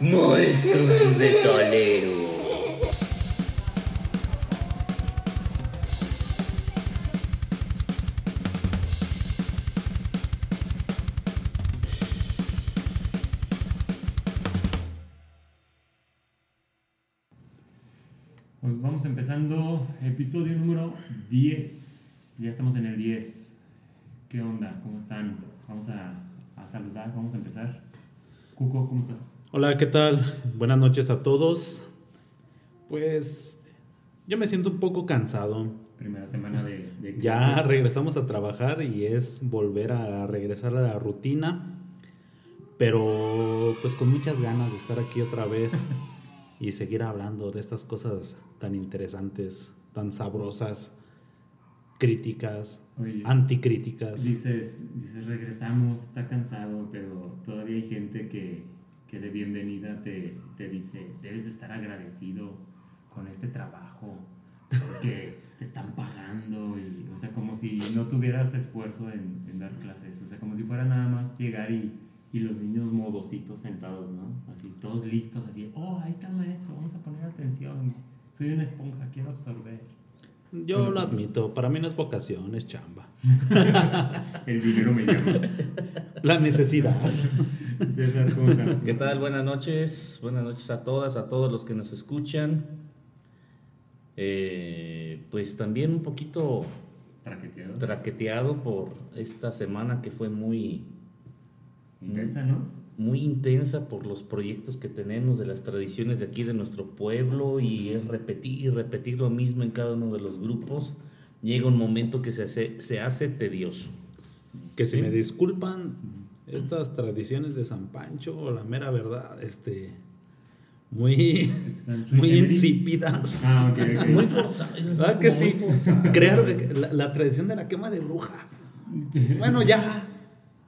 Monstruos de Tolero. Pues vamos empezando episodio número 10. Ya estamos en el 10. ¿Qué onda? ¿Cómo están? Vamos a, a saludar, vamos a empezar. Cuco, ¿cómo estás? Hola, ¿qué tal? Buenas noches a todos. Pues yo me siento un poco cansado. Primera semana de, de Ya regresamos a trabajar y es volver a regresar a la rutina, pero pues con muchas ganas de estar aquí otra vez y seguir hablando de estas cosas tan interesantes, tan sabrosas, críticas, Oye, anticríticas. Dices, dices, regresamos, está cansado, pero todavía hay gente que, que de bienvenida te, te dice, debes de estar agradecido con este trabajo, porque te están pagando, y, o sea, como si no tuvieras esfuerzo en, dar clases, o sea, como si fuera nada más llegar y, y los niños modositos sentados, ¿no? Así, todos listos, así, oh, ahí está el maestro, vamos a poner atención, soy una esponja, quiero absorber. Yo lo admito, para mí no es vocación, es chamba. El dinero me llama. La necesidad. César, ¿cómo estás? ¿Qué tal? Buenas noches. Buenas noches a todas, a todos los que nos escuchan. Eh, pues también un poquito Traqueteado. traqueteado por esta semana que fue muy, Intensa, ¿no? Muy intensa por los proyectos que tenemos de las tradiciones de aquí de nuestro pueblo y es repetir y repetir lo mismo en cada uno de los grupos. Llega un momento que se hace, se hace tedioso. Que si Sí. me disculpan estas tradiciones de San Pancho, la mera verdad, este, muy, muy insípidas. Ah, ok, ok. Muy forzado. ¿Verdad que sí? Crearon la, la tradición de la quema de brujas. Bueno, ya,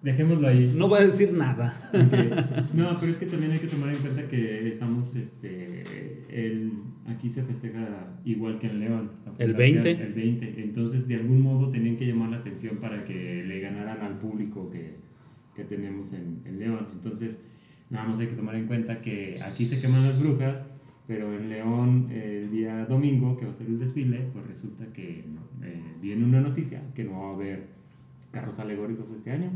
Dejémoslo ahí. no voy a decir nada. Ok. No, pero es que también hay que tomar en cuenta que estamos, este, el, aquí se festeja igual que en León. ¿El fundación, 20? El 20. Entonces, de algún modo tenían que llamar la atención para que le ganaran al público que, que tenemos en, en León. Entonces, nada más hay que tomar en cuenta que aquí se queman las brujas, pero en León el día domingo, que va a ser el desfile, pues resulta que no, eh, viene una noticia que no va a haber carros alegóricos este año.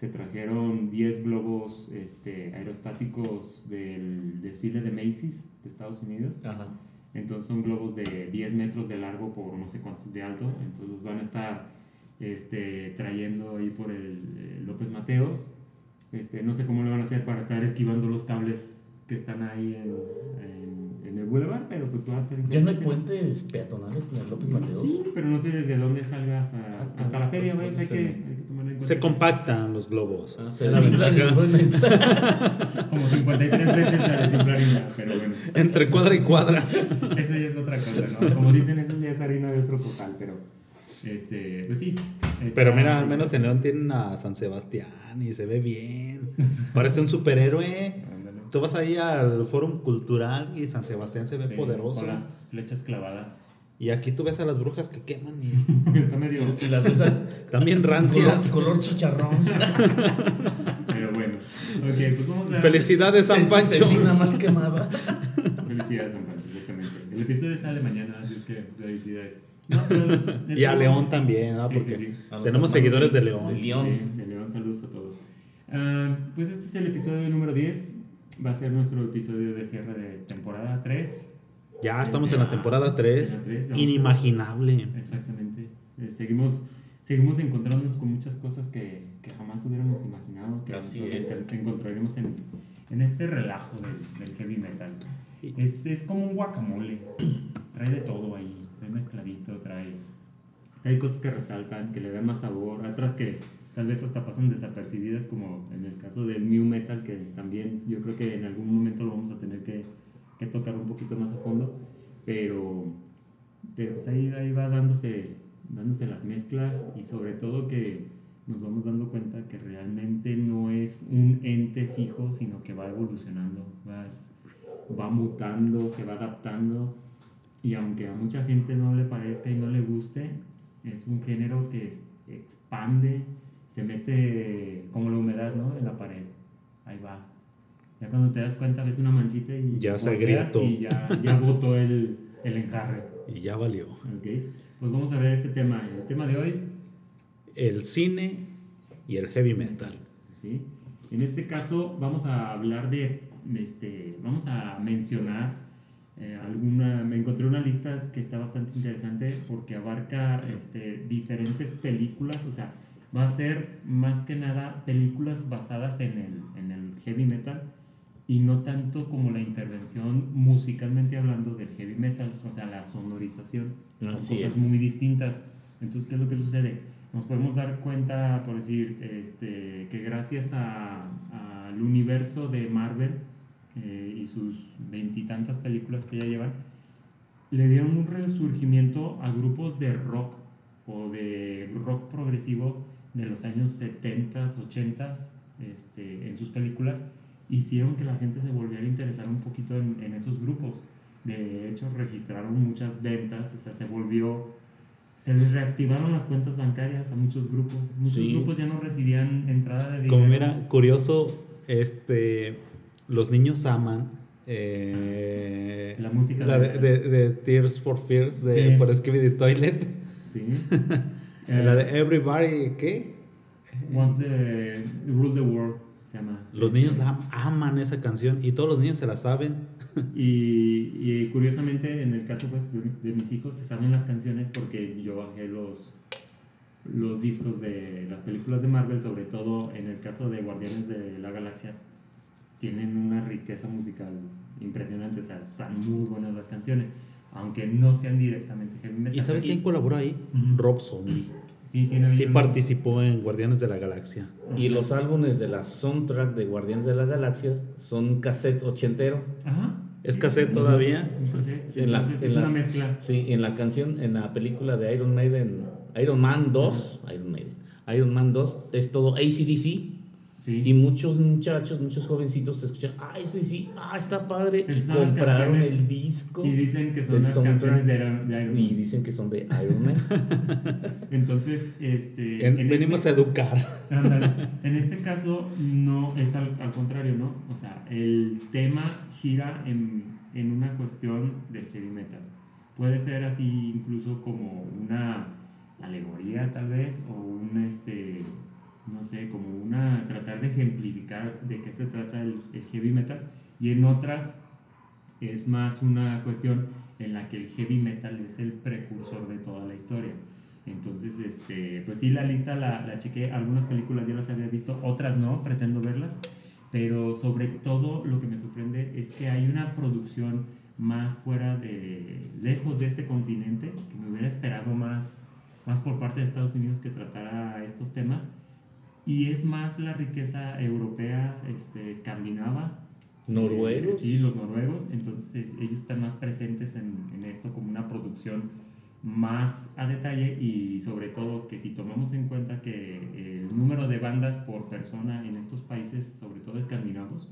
Se trajeron 10 globos este, aerostáticos del desfile de Macy's de Estados Unidos. Ajá. Entonces son globos de 10 metros de largo por no sé cuántos de alto. Entonces los van a estar este, trayendo ahí por el eh, López Mateos. Este, no sé cómo le van a hacer para estar esquivando los cables que están ahí en, en- en el boulevard, pero pues va a estar ¿Ya no hay puentes peatonales en el López Mateos? Sí, pero no sé desde dónde salga hasta, Ah, hasta la pues, feria, pues, ¿ves? Hay, que, hay Se compactan los globos. Ah, se Como 53 veces a desinflar pero bueno. Entre cuadra y cuadra. Eso ya es otra cosa, ¿no? Como dicen, eso ya es harina de otro costal, pero. Este, pues sí. está- Pero mira, al menos en León tienen a San Sebastián y se ve bien. Parece un superhéroe. Tú vas ahí al Fórum Cultural y San Sebastián se ve Sí, poderoso. Con las flechas clavadas. Y aquí tú ves a las brujas que queman y Está medio. y las ves a- también color, rancias. color chicharrón. Pero bueno. Ok, pues vamos a. Felicidades, San Pancho. Cecina mal quemada. Felicidades, San Pancho, exactamente. El episodio sale mañana, así es que felicidades. No, pero de Y a León también, ¿no? Sí, Porque sí, sí. Tenemos seguidores de de León. León. Sí, de León, saludos a todos. Ah, pues este es el episodio número 10. Va a ser nuestro episodio de cierre de temporada 3. Ya estamos en la temporada 3. En la tres, vamos a- Inimaginable. Exactamente. Eh, seguimos, seguimos encontrándonos con muchas cosas que, que jamás hubiéramos imaginado que Así nos es. encontraremos en, en este relajo del, del heavy metal. Es, es como un guacamole. Trae de todo ahí. Trae mezcladito, trae, trae cosas que resaltan, que le dan más sabor. Otras que tal vez hasta pasan desapercibidas, como en el caso del new metal, que también yo creo que en algún momento lo vamos a tener que, que tocar un poquito más a fondo. Pero pero pues ahí, ahí va dándose, dándose las mezclas y sobre todo que nos vamos dando cuenta que realmente no es un ente fijo, sino que va evolucionando, va, va mutando, se va adaptando y aunque a mucha gente no le parezca y no le guste, es un género que expande, se mete como la humedad ¿no? en la pared, ahí va, Ya cuando te das cuenta ves una manchita y Ya se agrietó. y ya, ya botó el, el enjarre. Y ya valió. Ok, pues vamos a ver este tema. El tema de hoy, El cine y el heavy metal. ¿sí? En este caso vamos a hablar de, este, vamos a mencionar eh, alguna, me encontré una lista que está bastante interesante porque abarca este, diferentes películas, o sea, va a ser más que nada películas basadas en el, en el heavy metal y no tanto como la intervención musicalmente hablando del heavy metal, o sea, la sonorización. Son Así cosas es. muy distintas. Entonces, ¿qué es lo que sucede? Nos podemos dar cuenta, por decir, este, que gracias a- al universo de Marvel eh, y sus veintitantas películas que ya llevan, le dieron un resurgimiento a grupos de rock o de rock progresivo de los años 70s, 80s este, en sus películas, hicieron que la gente se volviera a interesar un poquito en, en esos grupos. De hecho, registraron muchas ventas, o sea, se volvió, se les reactivaron las cuentas bancarias a muchos grupos. Muchos Sí. grupos ya no recibían entrada de dinero. Como mira, curioso, este, los niños aman eh, La música la de- de, de- Tears for Fears de Sí. por Skibidi Toilet, Sí. la Eh, de Everybody, ¿qué? Once the Rule the World se llama. Los niños la am- aman esa canción y todos los niños se la saben. Y, y curiosamente, en el caso pues, de, de mis hijos, se saben las canciones porque yo bajé los, los discos de las películas de Marvel, sobre todo en el caso de Guardianes de la Galaxia, tienen una riqueza musical impresionante, o sea, están muy buenas las canciones, aunque no sean directamente heavy metal. ¿Y sabes quién colaboró ahí? Ujú. Rob Zombie. Sí, tiene Sí participó en Guardianes de la Galaxia. Y los álbumes de la soundtrack de Guardianes de la Galaxia son cassettes ochentero. Ajá. ¿Es Sí. cassette todavía? Cassette. En la- es una mezcla. Sí, en la canción, en la película de Iron Maiden, Iron Man 2, Iron Maiden, Iron Man 2, es todo ACDC. Sí. Y muchos muchachos, muchos jovencitos escuchan, ah, sí, sí, ah, está padre. Esas y compraron el disco. Y dicen que son las canciones de Iron, de Iron Man. Y dicen que son de Iron Man. Entonces, este. En- en venimos este- a educar. En este caso, no es al, al contrario, ¿no? O sea, el tema gira en, en una cuestión del heavy metal. Puede ser así, incluso como una alegoría, tal vez, o un, este, no sé, como una. tratar de ejemplificar de qué se trata el, el heavy metal. Y en otras, es más una cuestión en la que el heavy metal es el precursor de toda la historia. Entonces, este, pues sí, la lista la, la chequé, algunas películas ya las había visto, otras no, pretendo verlas, pero sobre todo lo que me sorprende es que hay una producción más fuera de, lejos de este continente, que me hubiera esperado más, más por parte de Estados Unidos que tratara estos temas, y es más la riqueza europea, este, escandinava, Noruegos. Sí, los noruegos. Entonces ellos están más presentes en, en esto como una producción más a detalle y sobre todo que si tomamos en cuenta que el número de bandas por persona en estos países, sobre todo escandinavos,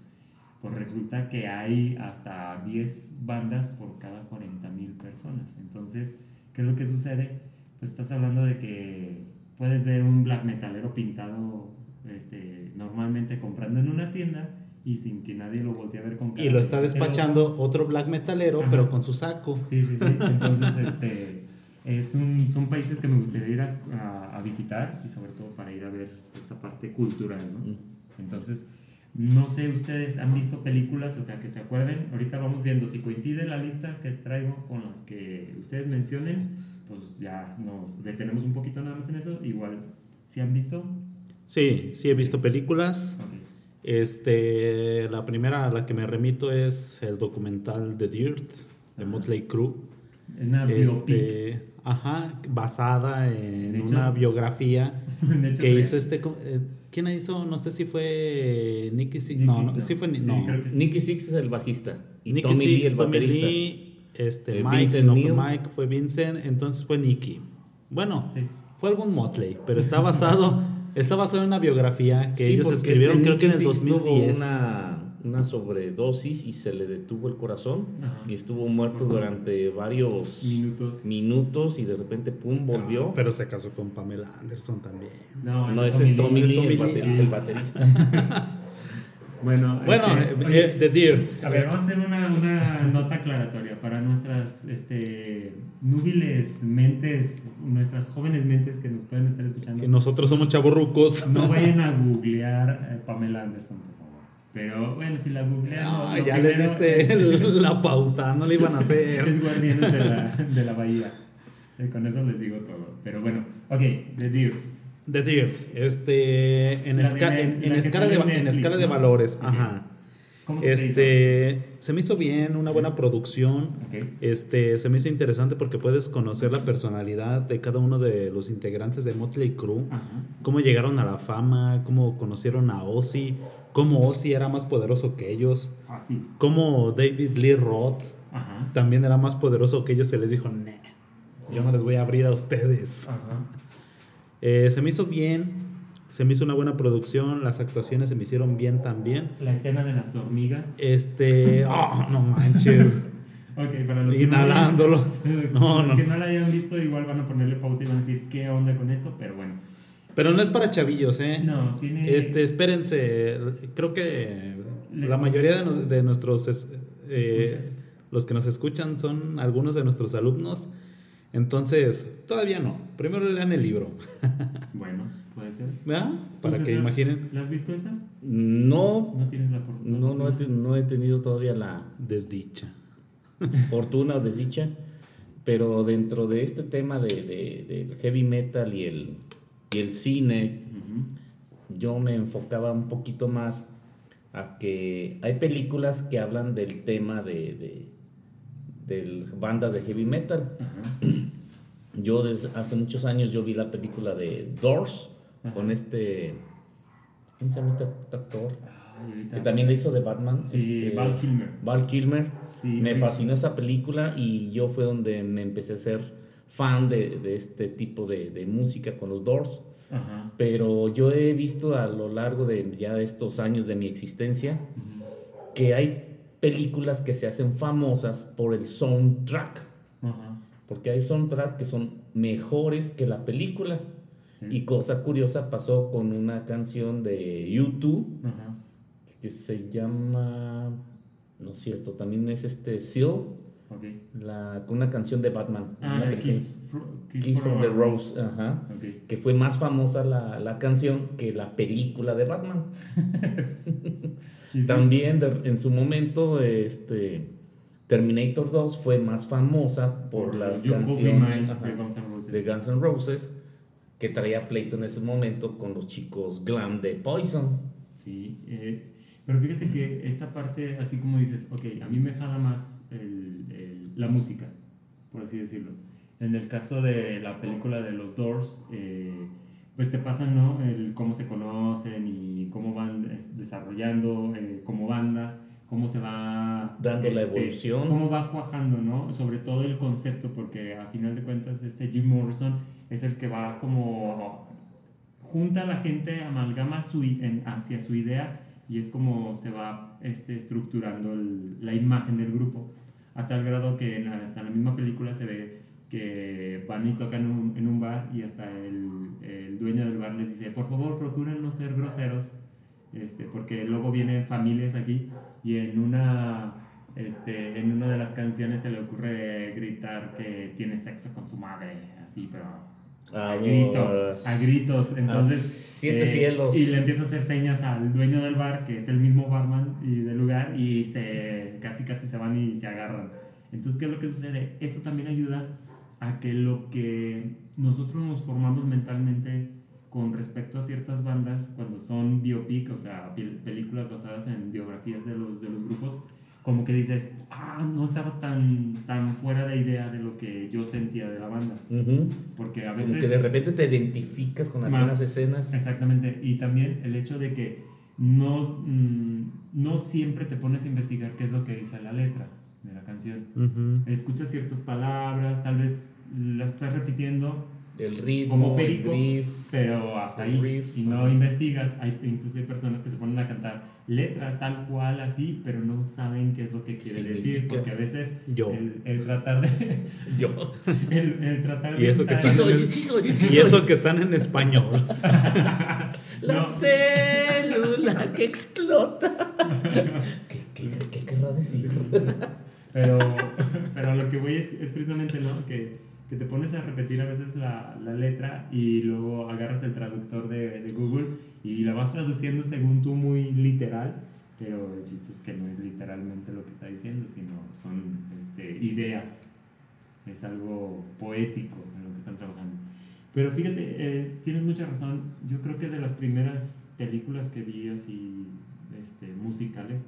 pues resulta que hay hasta 10 bandas por cada 40 mil personas. Entonces, ¿qué es lo que sucede? Pues estás hablando de que puedes ver un black metalero pintado este, normalmente comprando en una tienda y sin que nadie lo voltee a ver con cara Y lo está "Este despachando otro black metalero, Ajá. pero con su saco. Sí, sí, sí. Entonces, este, es un, son países que me gustaría ir a, a- a visitar y sobre todo para ir a ver esta parte cultural, ¿no? Mm. Entonces, no sé, ustedes han visto películas, o sea, que se acuerden. Ahorita vamos viendo si coincide la lista que traigo con las que ustedes mencionen, pues ya nos detenemos un poquito nada más en eso. Igual, si han visto? Sí, sí he visto películas. Este, la primera a la que me remito es el documental The Dirt de. Motley Crue. Una biopic. Este, ajá, basada en una biografía que hizo este eh, ¿quién la hizo? No sé si fue Nicky Six. Nicky, No, no, no. sí fue Sí, no. sí. Nicky Six es el bajista. Y Nicky Tommy Lee Six, el Tommy baterista. Lee, este, Eh, Mike, Vincent no fue. Mike, fue Vincent, entonces fue Nicky. Bueno, Sí. fue algún Motley, pero está basado, está basado en una biografía que Sí, ellos escribieron, este creo que en el Nicky Six tuvo 2010. Una, una sobredosis y se le detuvo el corazón Ajá. y estuvo muerto durante varios Minutos. minutos y de repente, pum, volvió. Ah, pero se casó con Pamela Anderson también. no, ese es Tommy Lee, el, bater- el baterista. Bueno, Bueno, este, eh, eh, The Dirt. A ver, vamos a hacer una, una nota aclaratoria para nuestras este, núbiles mentes, nuestras jóvenes mentes que nos pueden estar escuchando. Y nosotros somos chavorrucos. No vayan a googlear eh, Pamela Anderson, por favor. Pero bueno, si la googlean. No, ya les diste es- el- la pauta, no le iban a Es hacer. Guardianes de la, de la Bahía. Eh, con eso les digo todo. Pero bueno, ok, The Deer. The Dirt, este, en, esca- escala, de, en escala de valores, ajá. ¿Cómo se? Este, se me hizo bien, una buena producción. Este, se me hizo interesante porque puedes conocer la personalidad de cada uno de los integrantes de Motley Crue, Ajá. cómo llegaron a la fama, cómo conocieron a Ozzy, cómo Ozzy era más poderoso que ellos, Así. cómo David Lee Roth Ajá. también era más poderoso que ellos, se les dijo, "Nah, yo no les voy a abrir a ustedes. Ajá. Eh, se me hizo bien, se me hizo una buena producción, las actuaciones se me hicieron bien también. La escena de las hormigas. Este, oh, no manches. Ok, para los Inhalándolo. Que no, No, los no. que no la hayan visto, igual van a ponerle pausa y van a decir qué onda con esto, pero bueno. Pero no es para chavillos, ¿eh? No, tiene. Este, espérense, creo que Les- la mayoría de, nos- de nuestros, es- eh, los que nos escuchan son algunos de nuestros alumnos. Entonces, todavía no. Primero lean el libro, Bueno, puede ser. ¿verdad? Para ¿Tú, que imaginen ¿La has visto esa? No, No tienes la la no, no, he, no he tenido todavía la desdicha. fortuna o desdicha, pero dentro de este tema de, de- del heavy metal y el, y el cine, yo me enfocaba un poquito más a que hay películas que hablan del tema de, de, del- bandas de heavy metal. Yo desde hace muchos años yo vi la película de Doors con este ¿cómo se llama este actor? Que también le hizo de Batman. Sí, este, Val Kilmer. Val Kilmer. Sí, me fascinó esa película y yo fue donde me empecé a ser fan de, de este tipo de, de música con los Doors. Pero yo he visto a lo largo de ya de estos años de mi existencia que hay películas que se hacen famosas por el soundtrack. Ajá. Porque hay soundtrack que son mejores que la película. Sí. Y cosa curiosa pasó con una canción de YouTube Ajá. que se llama, no es cierto, también es este Seal, Ok. la, con una canción de Batman. Ah, una Kiss, Kiss Kiss from the Rose, ajá, Ok. que fue más famosa la, la canción que la película de Batman. Sí, También de- en su momento, este, Terminator 2 fue más famosa por, las canciones ajá, de Guns N' Roses. de Guns N' Roses, que traía pleito en ese momento con los chicos glam de Poison. Sí, eh, pero fíjate que esta parte, así como dices, ok, a mí me jala más el- el- la música, por así decirlo. En el caso de la película de los Doors, eh, pues te pasan, ¿no? El cómo se conocen y cómo van desarrollando eh, como banda, cómo se va... Dando la evolución. Cómo va cuajando, ¿no? Sobre todo el concepto, porque a final de cuentas este Jim Morrison es el que va como junta a la gente, amalgama su, en- hacia su idea y es como se va este, estructurando el- la imagen del grupo. A tal grado que en la- hasta en la misma película se ve que van y tocan en un, en un bar y hasta el, el dueño del bar les dice, por favor procuren no ser groseros, este, porque luego vienen familias aquí y en una, este, en una de las canciones se le ocurre gritar que tiene sexo con su madre, así, pero a, A grito, a gritos. Entonces, siete eh, cielos. Y le empieza a hacer señas al dueño del bar, que es el mismo barman y del lugar, y se casi casi se van y se agarran. Entonces, ¿qué es lo que sucede? Eso también ayuda a que lo que nosotros nos formamos mentalmente con respecto a ciertas bandas, cuando son biopic, o sea, pel- películas basadas en biografías de los, de los grupos, como que dices, ah, no estaba tan, tan fuera de idea de lo que yo sentía de la banda. Ujú. Porque a Como veces... que de repente te identificas con Más. algunas escenas. Exactamente. Y también el hecho de que no, mm, no siempre te pones a investigar qué es lo que dice la letra de la canción. Ujú. Escuchas ciertas palabras, tal vez las estás repitiendo El ritmo, como el perico, riff. pero hasta el ahí. riff, y no investigas. Hay, incluso hay personas que se ponen a cantar letras tal cual así, pero no saben qué es lo que quiere decir. Significa. Porque a veces Yo. El, el tratar de... Yo. El, el tratar Y de eso que estar- Sí están soy, en- sí soy, sí Y soy. eso que están en español. La No. célula que explota. ¿Qué, qué, qué querrá decir? Pero, pero lo que voy es, es precisamente, ¿no? Que, que te pones a repetir a veces la, la letra y luego agarras el traductor de, de Google y la vas traduciendo según tú muy literal, pero el chiste es que no es literalmente lo que está diciendo, sino son este, ideas. Es algo poético en lo que están trabajando. Pero fíjate, eh, tienes mucha razón. Yo creo que de las primeras películas que vi así este, musicales,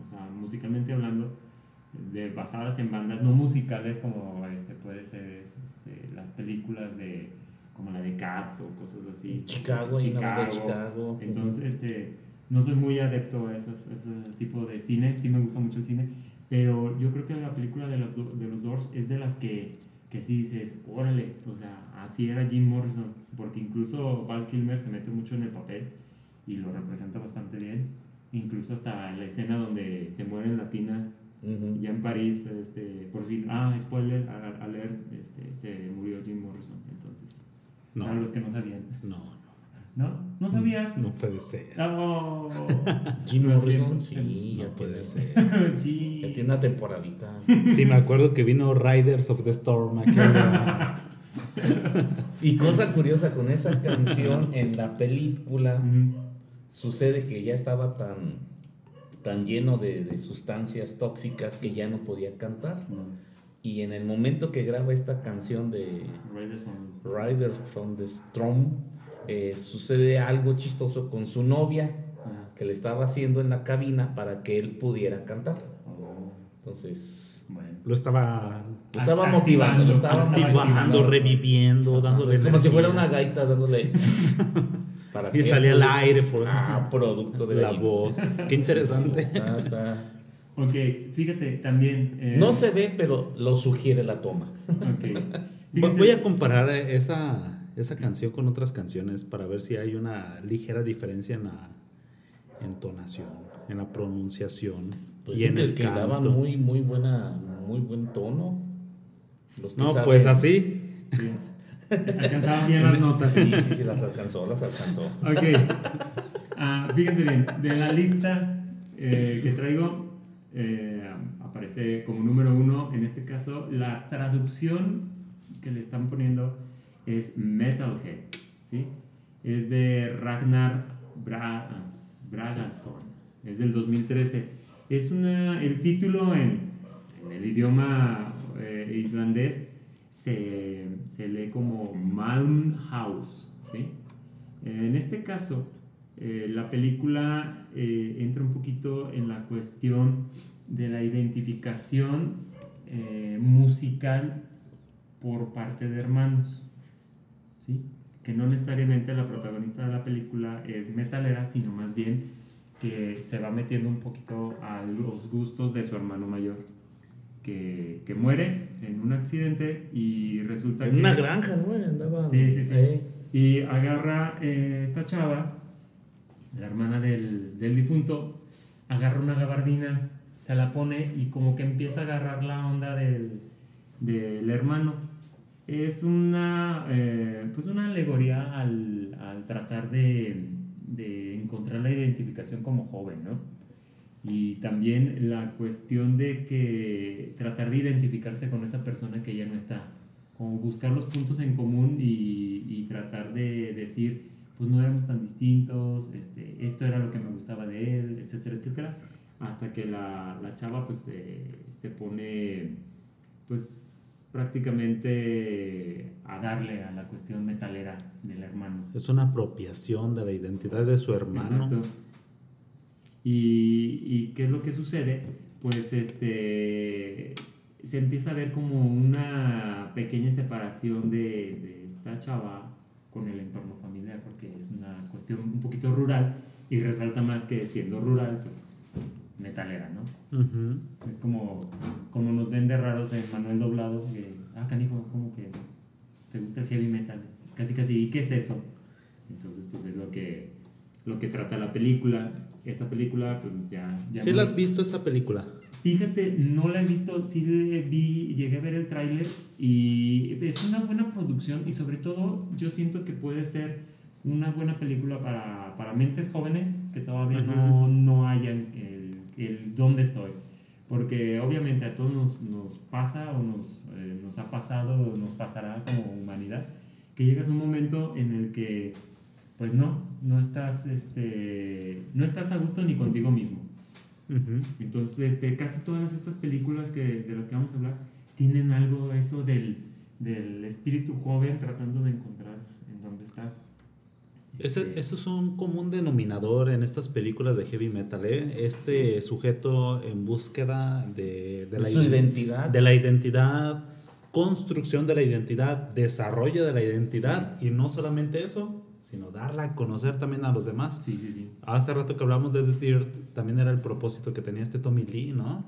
o sea, musicalmente hablando, de, basadas en bandas no musicales como este, puede ser películas de como la de Cats o cosas así. Chicago, banda de Chicago. Entonces, este, no soy muy adepto a, esos- a ese tipo de cine, sí me gusta mucho el cine, pero yo creo que la película de, las de los Doors es de las que, que sí dices, órale, o sea, así era Jim Morrison, porque incluso Val Kilmer se mete mucho en el papel y lo representa bastante bien, incluso hasta la escena donde se muere en Ya en París, este, por si, ah, spoiler, a, a leer, este, se murió Jim Morrison, entonces, No, para los que no sabían, no, ¿no? ¿No sabías? no puede ser. Oh. Jim Lo Morrison, sí, ya No puede tiene, ser. Sí. ya tiene una temporadita. Sí, me acuerdo que vino Riders of the Storm aquella- Y cosa curiosa con esa canción en la película sucede que ya estaba tan, tan lleno de, de sustancias tóxicas que ya no podía cantar. No. Y en el momento que graba esta canción de Riders from the Storm, eh, sucede algo chistoso con su novia Ajá. que le estaba haciendo en la cabina para que él pudiera cantar. Oh, Entonces, bueno. Lo estaba lo estaba Activando, motivando, lo estaba activando, motivando. reviviendo, dándole Es como si energía. fuera una gaita dándole. para Y salía al aire por- Ah, producto de la voz. Qué interesante. Está- está- Ok, fíjate, también... eh, No se ve, pero lo sugiere la toma. Ok. Vo- Fíjense- Voy a comparar esa, esa canción con otras canciones para ver si hay una ligera diferencia en la entonación, en la pronunciación Pues y en que, el que daba canto. muy, muy buena, muy buen tono. Los No, pues así. Sí. Alcanzaban bien las notas. Sí, sí, sí, las alcanzó, las alcanzó. Ok. Ah, fíjense bien, de la lista eh, que traigo, eh, aparece como número uno, en este caso, la traducción que le están poniendo es Metalhead, ¿sí? Es de Ragnar Bra Bragason, es del 2013. Es una, el título en, en el idioma eh, islandés se, se lee como Malmhaus, ¿sí? En este caso, eh, la película eh, entra un poquito en la cuestión de la identificación eh, musical por parte de hermanos, ¿sí? Que no necesariamente la protagonista de la película es metalera, sino más bien que se va metiendo un poquito a los gustos de su hermano mayor, que, que muere en un accidente y resulta En que... una granja, ¿no? Andaba. Sí, sí, sí. eh, Y agarra eh, esta chava, la hermana del, del difunto, agarra una gabardina, se la pone y como que empieza a agarrar la onda del, del hermano. Es una, eh, pues una alegoría al, al tratar de, de encontrar la identificación como joven, ¿no? Y también la cuestión de que tratar de identificarse con esa persona que ya no está. Como buscar los puntos en común y, y tratar de decir, pues no éramos tan distintos, este, esto era lo que me gustaba de él, etcétera, etcétera. Hasta que la, la chava pues se, se pone pues prácticamente a darle a la cuestión metalera del hermano. Es una apropiación de la identidad de su hermano. Exacto. Y, y qué es lo que sucede? Pues este se empieza a ver como una pequeña separación de, de esta chava con el entorno familiar, porque es una cuestión un poquito rural y resalta más que siendo rural, pues metalera, ¿no? Ujú. Es como, como nos ven de raros en Manuel Doblado, que, ah, canijo, como que te gusta el heavy metal, casi casi, ¿y qué es eso? Entonces, pues es lo que, lo que trata la película. Esa película, pues ya... ya ¿Sí la has visto esa película? Fíjate, no la he visto, sí vi, llegué a ver el tráiler y es una buena producción y sobre todo yo siento que puede ser una buena película para, para mentes jóvenes que todavía no, no hayan el, el dónde estoy. Porque obviamente a todos nos, nos pasa o nos, eh, nos ha pasado o nos pasará como humanidad que llegas a un momento en el que pues no, no estás, este, no estás a gusto ni contigo mismo. Entonces, este, casi todas estas películas que, de las que vamos a hablar tienen algo eso del, del espíritu joven tratando de encontrar en dónde está. Ese, eso es un común denominador en estas películas de heavy metal, ¿eh? Este sujeto en búsqueda de, de la su identidad. de la identidad, construcción de la identidad, desarrollo de la identidad y no solamente eso, sino darla a conocer también a los demás. Sí, sí, sí. Hace rato que hablamos de The Dirt, también era el propósito que tenía este Tommy Lee, ¿no?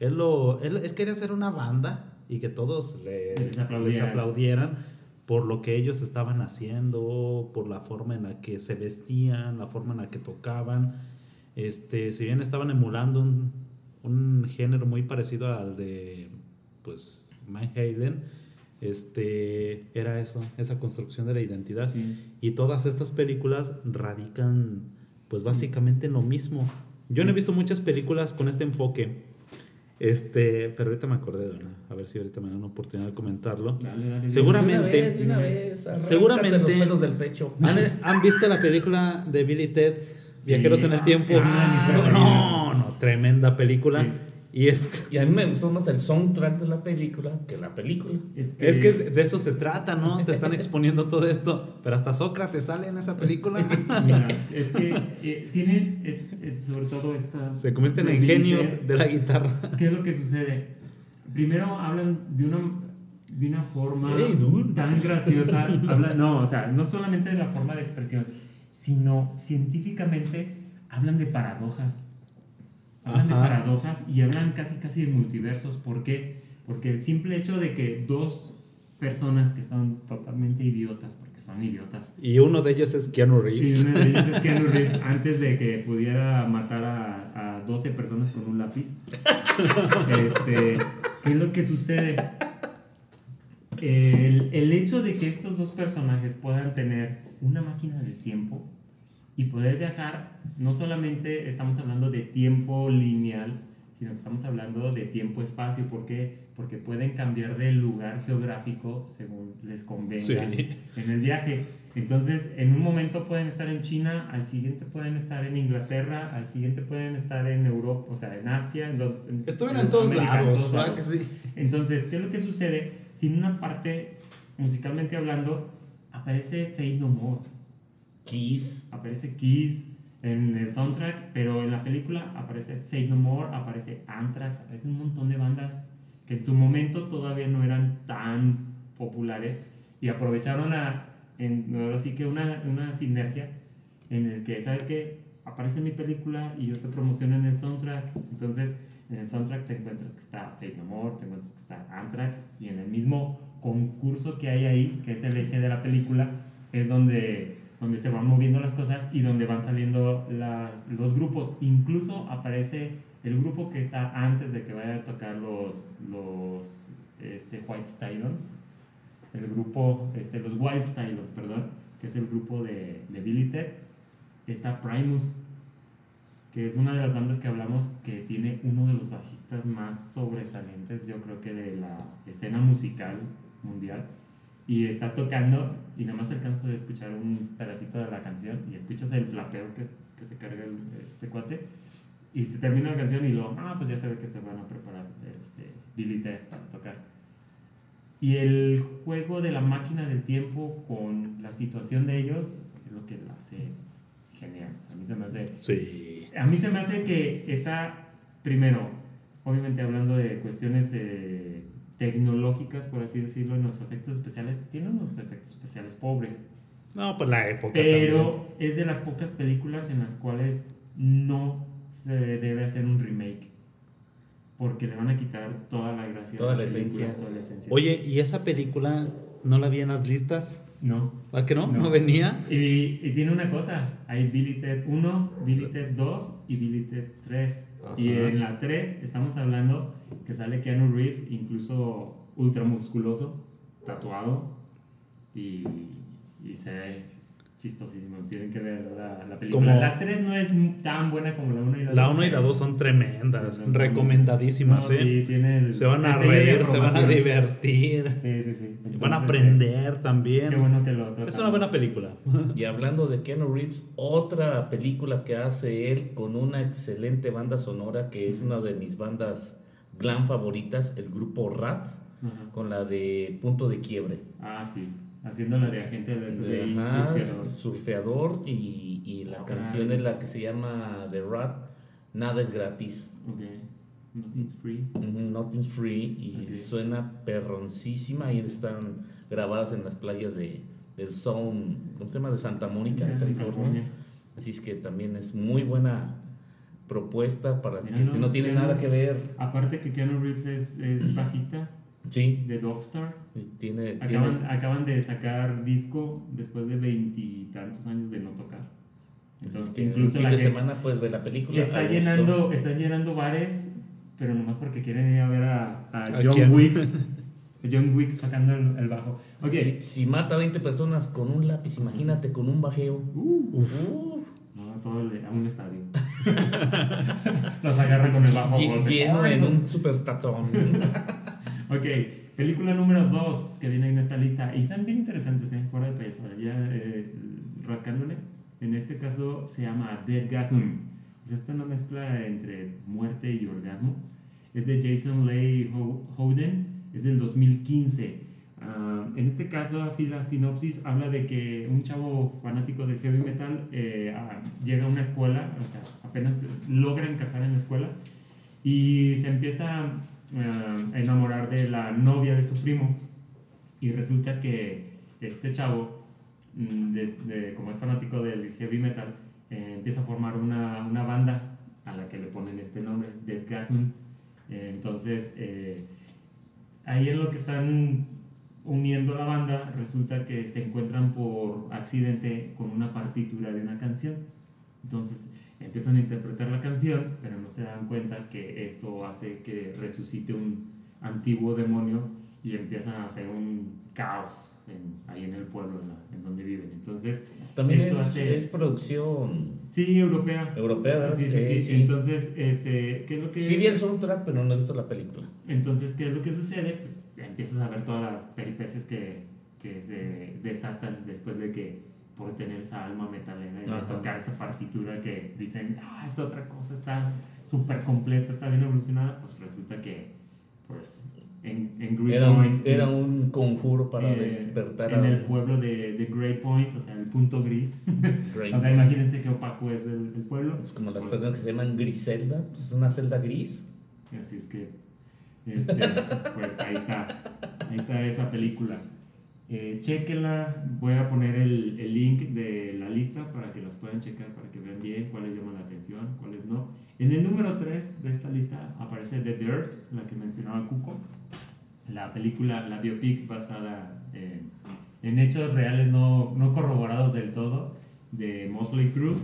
Él, lo, él, él quería hacer una banda y que todos les, Les aplaudieran. les aplaudieran por lo que ellos estaban haciendo, por la forma en la que se vestían, la forma en la que tocaban. Este, si bien estaban emulando un, un género muy parecido al de, pues, Van Halen, este, era eso, esa construcción de la identidad. Sí. Y todas estas películas radican, pues básicamente en lo mismo. Yo no he visto muchas películas con este enfoque, este, pero ahorita me acordé de una. A ver si ahorita me dan una oportunidad de comentarlo. Dale, dale, Seguramente- una vez, una vez, Seguramente- los pelos del pecho. ¿Han, han visto la película de Billy Ted, Viajeros Sí. en el Tiempo? Ah, no, no, tremenda película. Sí. Y este, Y a mí me gustó más el soundtrack de la película que la película. Es que, es que de eso se trata, ¿no? Te están exponiendo todo esto, pero hasta Sócrates sale en esa película. mira, es que eh, tienen, es, es sobre todo estas... Se convierten en genios Ted. de la guitarra. ¿Qué es lo que sucede? Primero hablan de una, de una forma Hey, tan graciosa. hablan- no, o sea, no solamente de la forma de expresión, sino científicamente hablan de paradojas. Hablan de paradojas y hablan casi casi de multiversos. ¿Por qué? Porque el simple hecho de que dos personas que son totalmente idiotas, porque son idiotas, Y uno de ellos es Keanu y Reeves. una de ellas es Keanu Reeves antes de que pudiera matar a, a 12 personas con un lápiz. Este, ¿Qué es lo que sucede? El, el hecho de que estos dos personajes puedan tener una máquina del tiempo y poder viajar, no solamente estamos hablando de tiempo lineal, sino que estamos hablando de tiempo-espacio. ¿Por qué? Porque pueden cambiar de lugar geográfico según les convenga Sí. en el viaje. Entonces, en un momento pueden estar en China, al siguiente pueden estar en Inglaterra, al siguiente pueden estar en Europa, o sea, en Asia. En los- en- Estuvieron en todos en lados, todos ¿verdad lados. que sí? Entonces, ¿qué es lo que sucede? Tiene una parte, musicalmente hablando, aparece Fade No More, Kiss. aparece Kiss en el soundtrack, pero en la película aparece Fade No More, aparece Anthrax, aparece un montón de bandas que en su momento todavía no eran tan populares y aprovecharon a, en, ahora sí que una, una sinergia en el que, ¿sabes qué? Aparece mi película y yo te promociono en el soundtrack, entonces en el soundtrack te encuentras que está Fate No More, te encuentras que está Anthrax y en el mismo concurso que hay ahí, que es el eje de la película, es donde, donde se van moviendo las cosas y donde van saliendo los grupos. Incluso aparece el grupo que está antes de que vayan a tocar los, los este, White Stallions, el grupo, este, los Wild Stallions, perdón, que es el grupo de, de Billy Ted, está Primus, que es una de las bandas que hablamos que tiene uno de los bajistas más sobresalientes, yo creo que de la escena musical mundial. Y está tocando y nada más alcanzas a escuchar un pedacito de la canción y escuchas el flapeo que, que se carga el- este cuate. Y se termina la canción y luego, ah, pues ya se ve que se van a preparar este, Billy Ted para tocar. Y el juego de la máquina del tiempo con la situación de ellos es lo que la hace genial. A mí se me hace Sí. a mí se me hace que está, primero, obviamente hablando de cuestiones eh, tecnológicas, por así decirlo, en los efectos especiales, tiene unos efectos especiales pobres, No, pues la época pero es de las pocas películas en las cuales no se debe hacer un remake, porque le van a quitar toda la gracia. Toda de la película, esencia. toda la esencia. también. Oye, ¿y esa película no la vi en las listas? No. ¿A que no? ¿No, No. venía? Y, y tiene una cosa, hay Billy Ted 1, Billy Ted 2 y Billy Ted 3. Y Ajá. en la 3 estamos hablando que sale Keanu Reeves, incluso ultramusculoso, tatuado y, y se chistosísimo. Tienen que ver la, la película. Como- La 3 no es tan buena como la 1 y la 2. La 1 y la 2 son tremendas, recomendadísimas, No, ¿eh? sí, tiene el- Se van a reír, se van a divertir, Sí, sí, sí. van a aprender eh, también. Qué bueno que lo tratan. Es una buena película. Y hablando de Keanu Reeves, otra película que hace él con una excelente banda sonora que es una de mis bandas glam favoritas, el grupo Rat, con la de Punto de Quiebre. Ah, sí. Haciendo la de agente del De, ajá, surfeador. surfeador y, y la canción es la que se llama The Rat, Nada es gratis. Ok. Nothing's free. Nothing's free y suena perroncísima y están grabadas en las playas de, del Zone, ¿cómo se llama? De Santa Mónica, en California. Así es que también es muy buena propuesta para Mira, que si no, no tiene Keanu- nada que ver, Aparte que Keanu Reeves es, es bajista sí, de Dogstar. tiene, Acaban, tienes, acaban de sacar disco después de veintitantos años de no tocar. Entonces, es que incluso fin la de gente semana puedes ver la película. está llenando, están llenando bares, pero nomás porque quieren ir a ver a, a ¿A John quién? Wick. John Wick sacando el, el bajo. Ok. Si, si mata a 20 personas con un lápiz, imagínate con un bajeo. Uh, Uf. no, todo el- a un estadio. Los agarra con el bajo. Lleno ¡Ay, en un super tatón. Ok, película número 2 que viene en esta lista. Y están bien interesantes, ¿eh? Fuera de payasada. Ya eh, rascándole. En este caso se llama Deadgasm. Es esta una mezcla entre muerte y orgasmo. Es de Jason Leigh Ho- Howden. Es del 2015. Ah, en este caso, así la sinopsis habla de que un chavo fanático del heavy metal eh, ah, llega a una escuela, o sea, apenas logra encajar en la escuela y se empieza a enamorar de la novia de su primo y resulta que este chavo, mm, como es fanático del heavy metal, eh, empieza a formar una, una banda a la que le ponen este nombre, Deadgasm. Eh, entonces, ahí en lo que están uniendo la banda, resulta que se encuentran por accidente con una partitura de una canción. Entonces empiezan a interpretar la canción, pero no se dan cuenta que esto hace que resucite un antiguo demonio y empiezan a hacer un caos en- ahí en el pueblo en, la- en donde viven. Entonces, También es, hace- es producción sí, europea. europea, ¿verdad? Sí, sí, sí. Entonces, este, ¿qué es lo que...? Sí vi el soundtrack, pero no he visto la película. Entonces, ¿qué es lo que sucede? Pues empiezas a ver todas las peripecias que, que se desatan después de que por tener esa alma metalera y Ajá. tocar esa partitura que dicen, ah, es otra cosa, está súper completa, está bien evolucionada, pues resulta que, pues, en, en Green Era Point, era un conjuro para eh, despertar en a el pueblo de, de Grey Point, o sea, el punto gris. Great o sea, imagínense qué opaco es el, el pueblo. Es como las Pues, personas que se llaman Griselda, pues es una celda gris. Así es que, este, pues ahí está, ahí está esa película. Eh, chéquenla, voy a poner el, el link de la lista para que las puedan checar, para que vean bien cuáles llaman la atención, cuáles no. En el número 3 de esta lista aparece The Dirt, la que mencionaba Cuco, la película, la biopic basada en, en hechos reales no, no corroborados del todo de Motley Crue.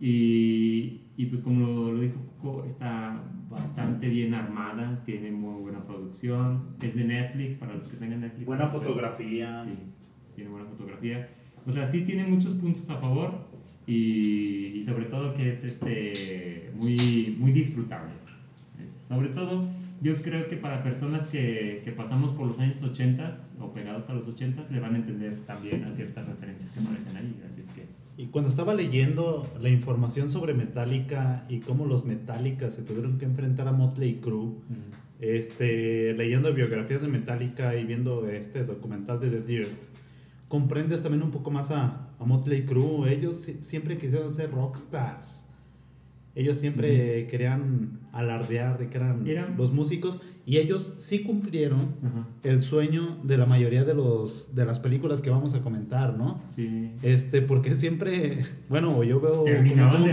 Y, y pues como lo, lo dijo Cuco, está bastante bien armada, tiene muy buena producción, es de Netflix, para los que tengan Netflix. Buena fotografía. Sí, tiene buena fotografía. O sea, sí tiene muchos puntos a favor y, y sobre todo que es este, muy, muy disfrutable. Es- sobre todo, yo creo que para personas que, que pasamos por los años 80 o pegados a los 80 le van a entender también a ciertas referencias que aparecen ahí. Así es que, Y cuando estaba leyendo la información sobre Metallica y cómo los Metallica se tuvieron que enfrentar a Motley Crue, este, leyendo biografías de Metallica y viendo este documental de The Dirt, comprendes también un poco más a, a Motley Crue. Ellos si- siempre quisieron ser rockstars. Ellos siempre querían alardear de que eran Eran- los músicos y ellos sí cumplieron ajá, el sueño de la mayoría de los de las películas que vamos a comentar, ¿no? sí. Este, porque siempre, bueno, yo veo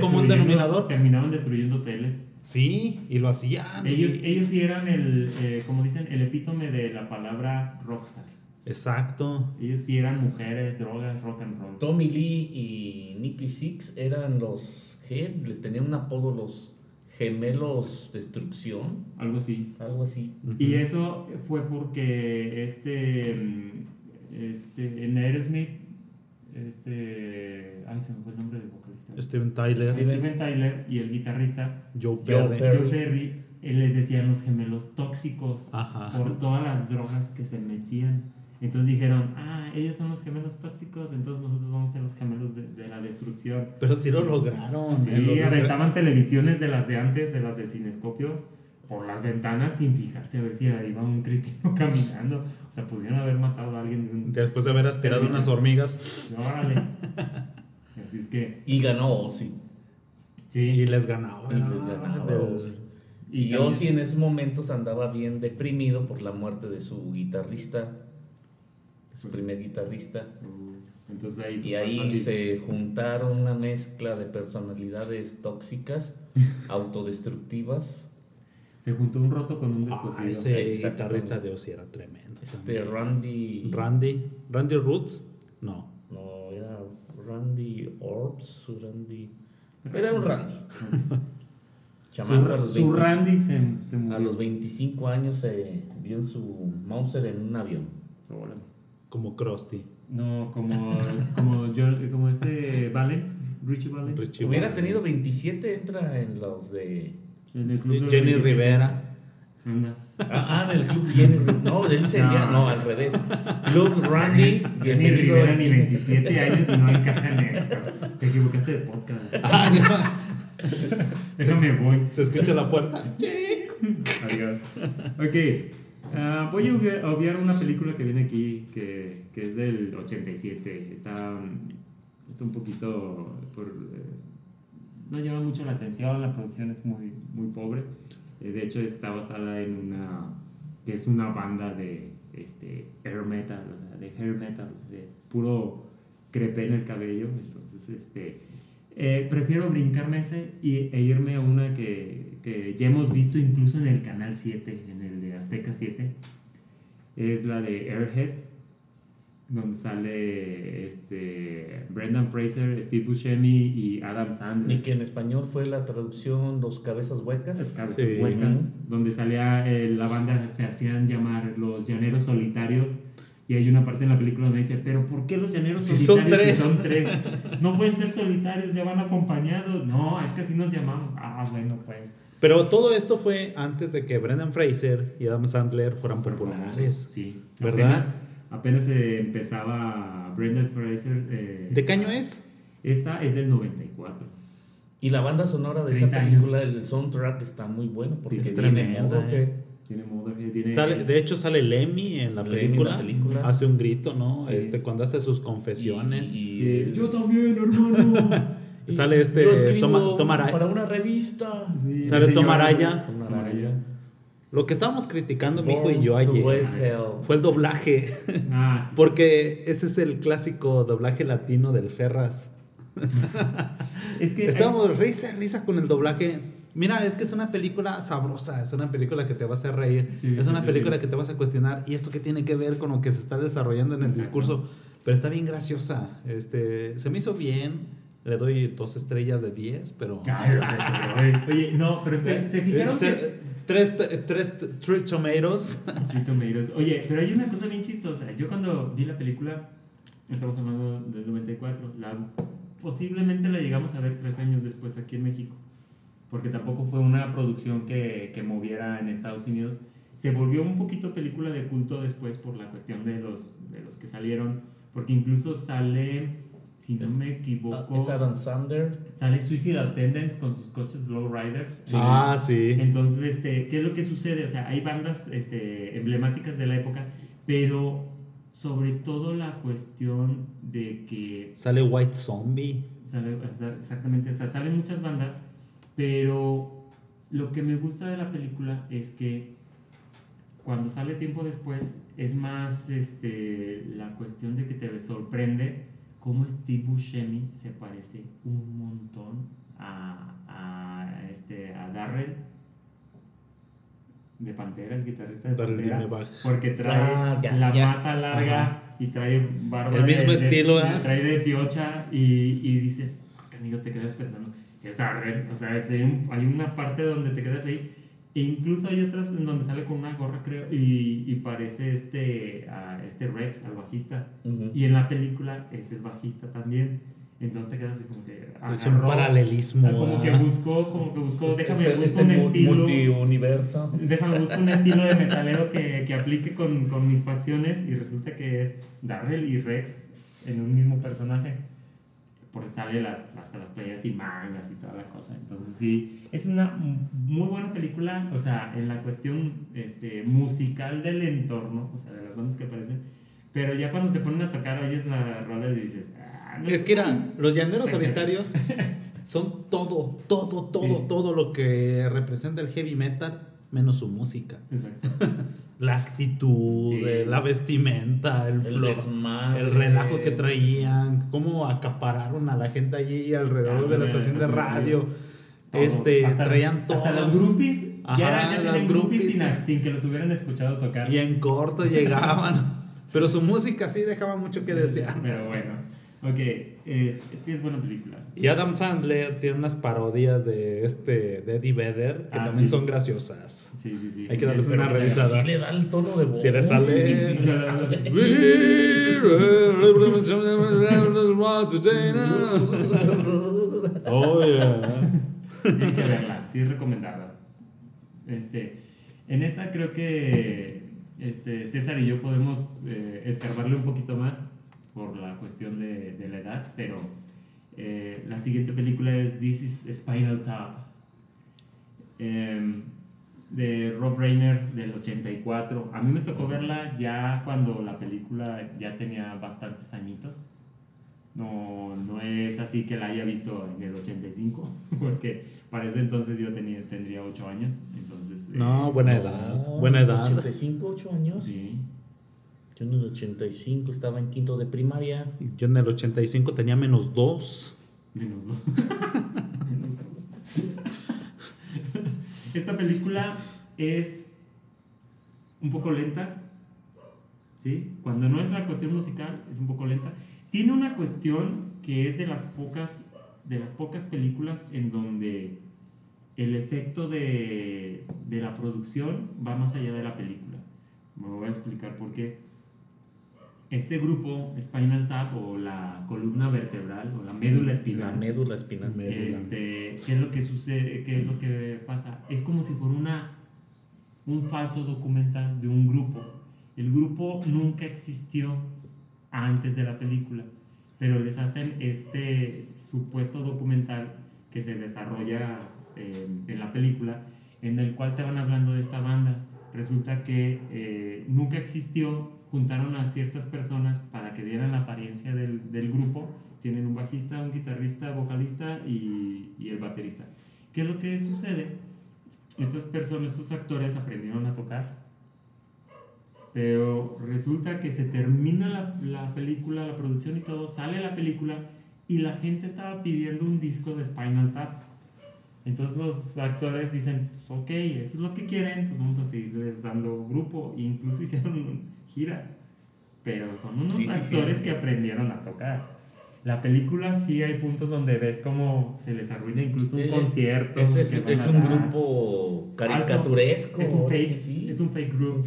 como, un denominador. Terminaban destruyendo hoteles. Sí, y lo hacían. y- Ellos, ellos sí eran el, eh, como dicen, el epítome de la palabra rockstar. Exacto. Ellos sí eran mujeres, drogas, rock and roll. Tommy Lee y Nicky Six eran los ¿qué? les tenían un apodo los gemelos destrucción, Algo así. algo así. Y eso fue porque este, mm, este en Aerosmith este, ay, se me fue el nombre del vocalista. Steven Tyler, Steven- Steven Tyler y el guitarrista Joe Joe Perry. Perry. Joe Perry, él les decían los gemelos tóxicos Ajá. por todas las drogas que se metían. Entonces dijeron, ah, ellos son los gemelos tóxicos, entonces nosotros vamos a ser los gemelos de, de la destrucción. Pero sí lo lograron. Sí, ¿eh? Los desgra- aventaban televisiones de las de antes, de las de Cinescopio, por las ventanas sin fijarse a ver si iba un cristiano caminando. O sea, pudieron haber matado a alguien de un... Después de haber aspirado unas hormigas Órale. Así es que, Y ganó Ozzy. sí. y les ganaba. Y les ganaba Ozzy. Y, Ozzy en esos momentos andaba bien deprimido por la muerte de su guitarrista, su primer guitarrista. Entonces ahí... Y pues, ahí fácil. se juntaron una mezcla de personalidades tóxicas, autodestructivas. Se juntó un roto con un Ah, descosido. ese Exactamente. guitarrista de Ozzy era tremendo. Este. Randy. Randy. Randy Roots. No. No, era Randy Orbs, Randy. Era un Randy. Chamaco a Su, los, su 20 Randy se, se murió. a los 25 años se dio en su Mauser en un avión. Órale. Como Krusty. No, como, como, John- como este Valens, Richie Valens. Richie hubiera Valens. tenido 27, entra en los de. En el club de Jenny 27. Rivera. Anda. Ah, en el club Jenny. No, él sería. No. No, al revés. Club Randy. Jenny. Rivera ni 27 años y no encaja en esto. Te equivocaste de podcast. Déjame voy. ¿Se escucha la puerta? Adiós. Ok. Ah, voy a obviar, una película que viene aquí que, que es del 87. Está, está un poquito. Por, eh, no llama mucho la atención, la producción es muy, muy pobre. Eh, de hecho, está basada en una. que es una banda de este, air metal, o sea, de hair metal, de puro crepé en el cabello. Entonces, este. Eh, prefiero brincarme ese y, e irme a una que, que ya hemos visto incluso en el canal 7, en el de Azteca 7. Es la de Airheads, donde sale este, Brendan Fraser, Steve Buscemi y Adam Sandler. Y que en español fue la traducción Los Cabezas Huecas. Las cabezas Sí. huecas, donde salía eh, la banda, se hacían llamar los llaneros solitarios. Y hay una parte en la película donde dice, pero ¿por qué los llaneros Si son solitarios tres. si son tres? No pueden ser solitarios, ya van acompañados. No, es que así nos llamamos. Ah, bueno, pues. Pero todo esto fue antes de que Brendan Fraser y Adam Sandler fueran populares. Sí. ¿Verdad? Apenas, apenas eh, empezaba Brendan Fraser. eh, ¿De qué año es? Esta es del 94. Y la banda sonora de esa 30 años. película, el soundtrack está muy bueno porque es viene tremenda, Motorhead. eh. Tiene Motorhead, tiene... Sale, de hecho sale Lemmy en la Lemmy película, la película. hace un grito, ¿no? Sí. Este cuando hace sus confesiones. Y, y- Sí, Yo también, hermano. y Sale este Toma- Tomara- para una revista. Sí, Sale Tomaraya. Lo que estábamos criticando mi hijo y yo ayer fue el doblaje, Ah, sí. porque ese es el clásico doblaje latino del Ferras. Es que Estábamos risa, risa con el doblaje. Mira, es que es una película sabrosa, es una película que te va a hacer reír, Sí, es una sí, película sí. que te vas a cuestionar y esto que tiene que ver con lo que se está desarrollando en el Exacto. discurso, pero está bien graciosa. Este, se me hizo bien, le doy dos estrellas de 10, pero Ay, oye, no, pero se, se fijaron Se- que tres, tres, three tomatoes. Street Tomatoes. Oye, pero hay una cosa bien chistosa. Yo cuando vi la película, estamos hablando del 94, la, posiblemente la llegamos a ver tres años después aquí en México, porque tampoco fue una producción que, que moviera en Estados Unidos. Se volvió un poquito película de culto después por la cuestión de los, de los que salieron, porque incluso sale, si no Es- me equivoco, Es Adam Sandler. sale Suicide Attendants con sus coches Lowrider. Sí. Ah, sí. Entonces, este, ¿qué es lo que sucede? O sea, hay bandas este, emblemáticas de la época, pero sobre todo la cuestión de que, Sale White Zombie. sale- exactamente, o sea, salen muchas bandas, pero lo que me gusta de la película es que cuando sale tiempo después es más este, la cuestión de que te sorprende cómo Steve Buscemi se parece un montón a, a, este, a Darrell. De Pantera, el guitarrista de Darrell Pantera, porque trae Ah, ya, la ya. mata larga y trae barba El de- mismo de- estilo, de- ¿eh? trae de piocha y, y dices, "Ah, canijo, te quedas pensando, es Darrell, o sea, es- hay, un- hay una parte donde te quedas ahí E incluso hay otras en donde sale con una gorra, creo, y, y parece este, a este Rex, al bajista. Y en la película es el bajista también. Entonces te quedas así como que. Es un paralelismo, ah, Como que ¿ah? buscó, como que buscó, Es- déjame buscar este un estilo. multiuniverso. Déjame buscar un estilo de metalero que, que aplique con, con mis facciones y resulta que es Darrell y Rex en un mismo personaje. Por eso sale las, hasta las playas y mangas y toda la cosa. Entonces sí, es una muy buena película, o sea, en la cuestión este, musical del entorno, o sea, de las bandas que aparecen. Pero ya cuando se ponen a tocar, oyes la rola y dices... "Ah, no Es que era, los llaneros solitarios son todo, todo, todo, Sí. todo lo que representa el heavy metal, menos su música. Exacto. La actitud, Sí. eh, la vestimenta, el, El el relajo que traían, cómo acapararon a la gente allí alrededor Ah, de la estación de radio. Este, Hasta- traían todo. Hasta los groupies, Ajá, ya, era- ya las groupies sin, sin que los hubieran escuchado tocar. Y en corto llegaban. Pero su música sí dejaba mucho que desear. Pero bueno, ok, es- sí es buena película. Y Adam Sandler tiene unas parodias de este de Eddie Vedder que Ah, también sí. son graciosas. Sí, sí, sí. Hay que darle Es una revisada. Sí le da el tono de voz. Si le sale- sí, sí le sale. Oh, yeah. Hay que verla, sí es recomendada. Este, en esta creo que este, César y yo podemos eh, escarbarle un poquito más por la cuestión de, de la edad, pero eh, la siguiente película es This is Spinal Tap, em, de Rob Reiner del 84. A mí me tocó verla ya cuando la película ya tenía bastantes añitos. No, no es así que la haya visto en el 85, porque para ese entonces yo tenía, tendría 8 años. Entonces, eh, No, buena edad. No, buena edad. 85, 8 años. Sí. Yo en el 85 estaba en quinto de primaria. Yo en el 85 tenía menos dos. Menos dos. Menos dos. Esta película es un poco lenta. ¿Sí? Cuando no es la cuestión musical, es un poco lenta. Tiene una cuestión que es de las pocas, de las pocas películas en donde el efecto de, de la producción va más allá de la película. Me voy a explicar por qué. Este grupo, Spinal Tap o la columna vertebral o la médula La espinal, médula espinal. Este, ¿qué es lo que sucede? ¿Qué es lo que pasa? Es como si fuera una, un falso documental de un grupo. El grupo nunca existió antes de la película, pero les hacen este supuesto documental que se desarrolla eh, en la película, en el cual te van hablando de esta banda. Resulta que eh, nunca existió, juntaron a ciertas personas para que dieran la apariencia del, del grupo. Tienen un bajista, un guitarrista, vocalista y, y el baterista. ¿Qué es lo que sucede? Estas personas, estos actores aprendieron a tocar, pero resulta que se termina la, la película, la producción y todo, sale la película y la gente estaba pidiendo un disco de Spinal Tap. Entonces los actores dicen, pues, ok, eso es lo que quieren, pues vamos a seguirles dando grupo. E incluso hicieron gira. Pero son unos Sí, sí, sí. actores que aprendieron a tocar. La película sí hay puntos donde ves cómo se les arruina incluso un concierto. Es, es a un grupo caricaturesco. Es un fake, es un fake Es group.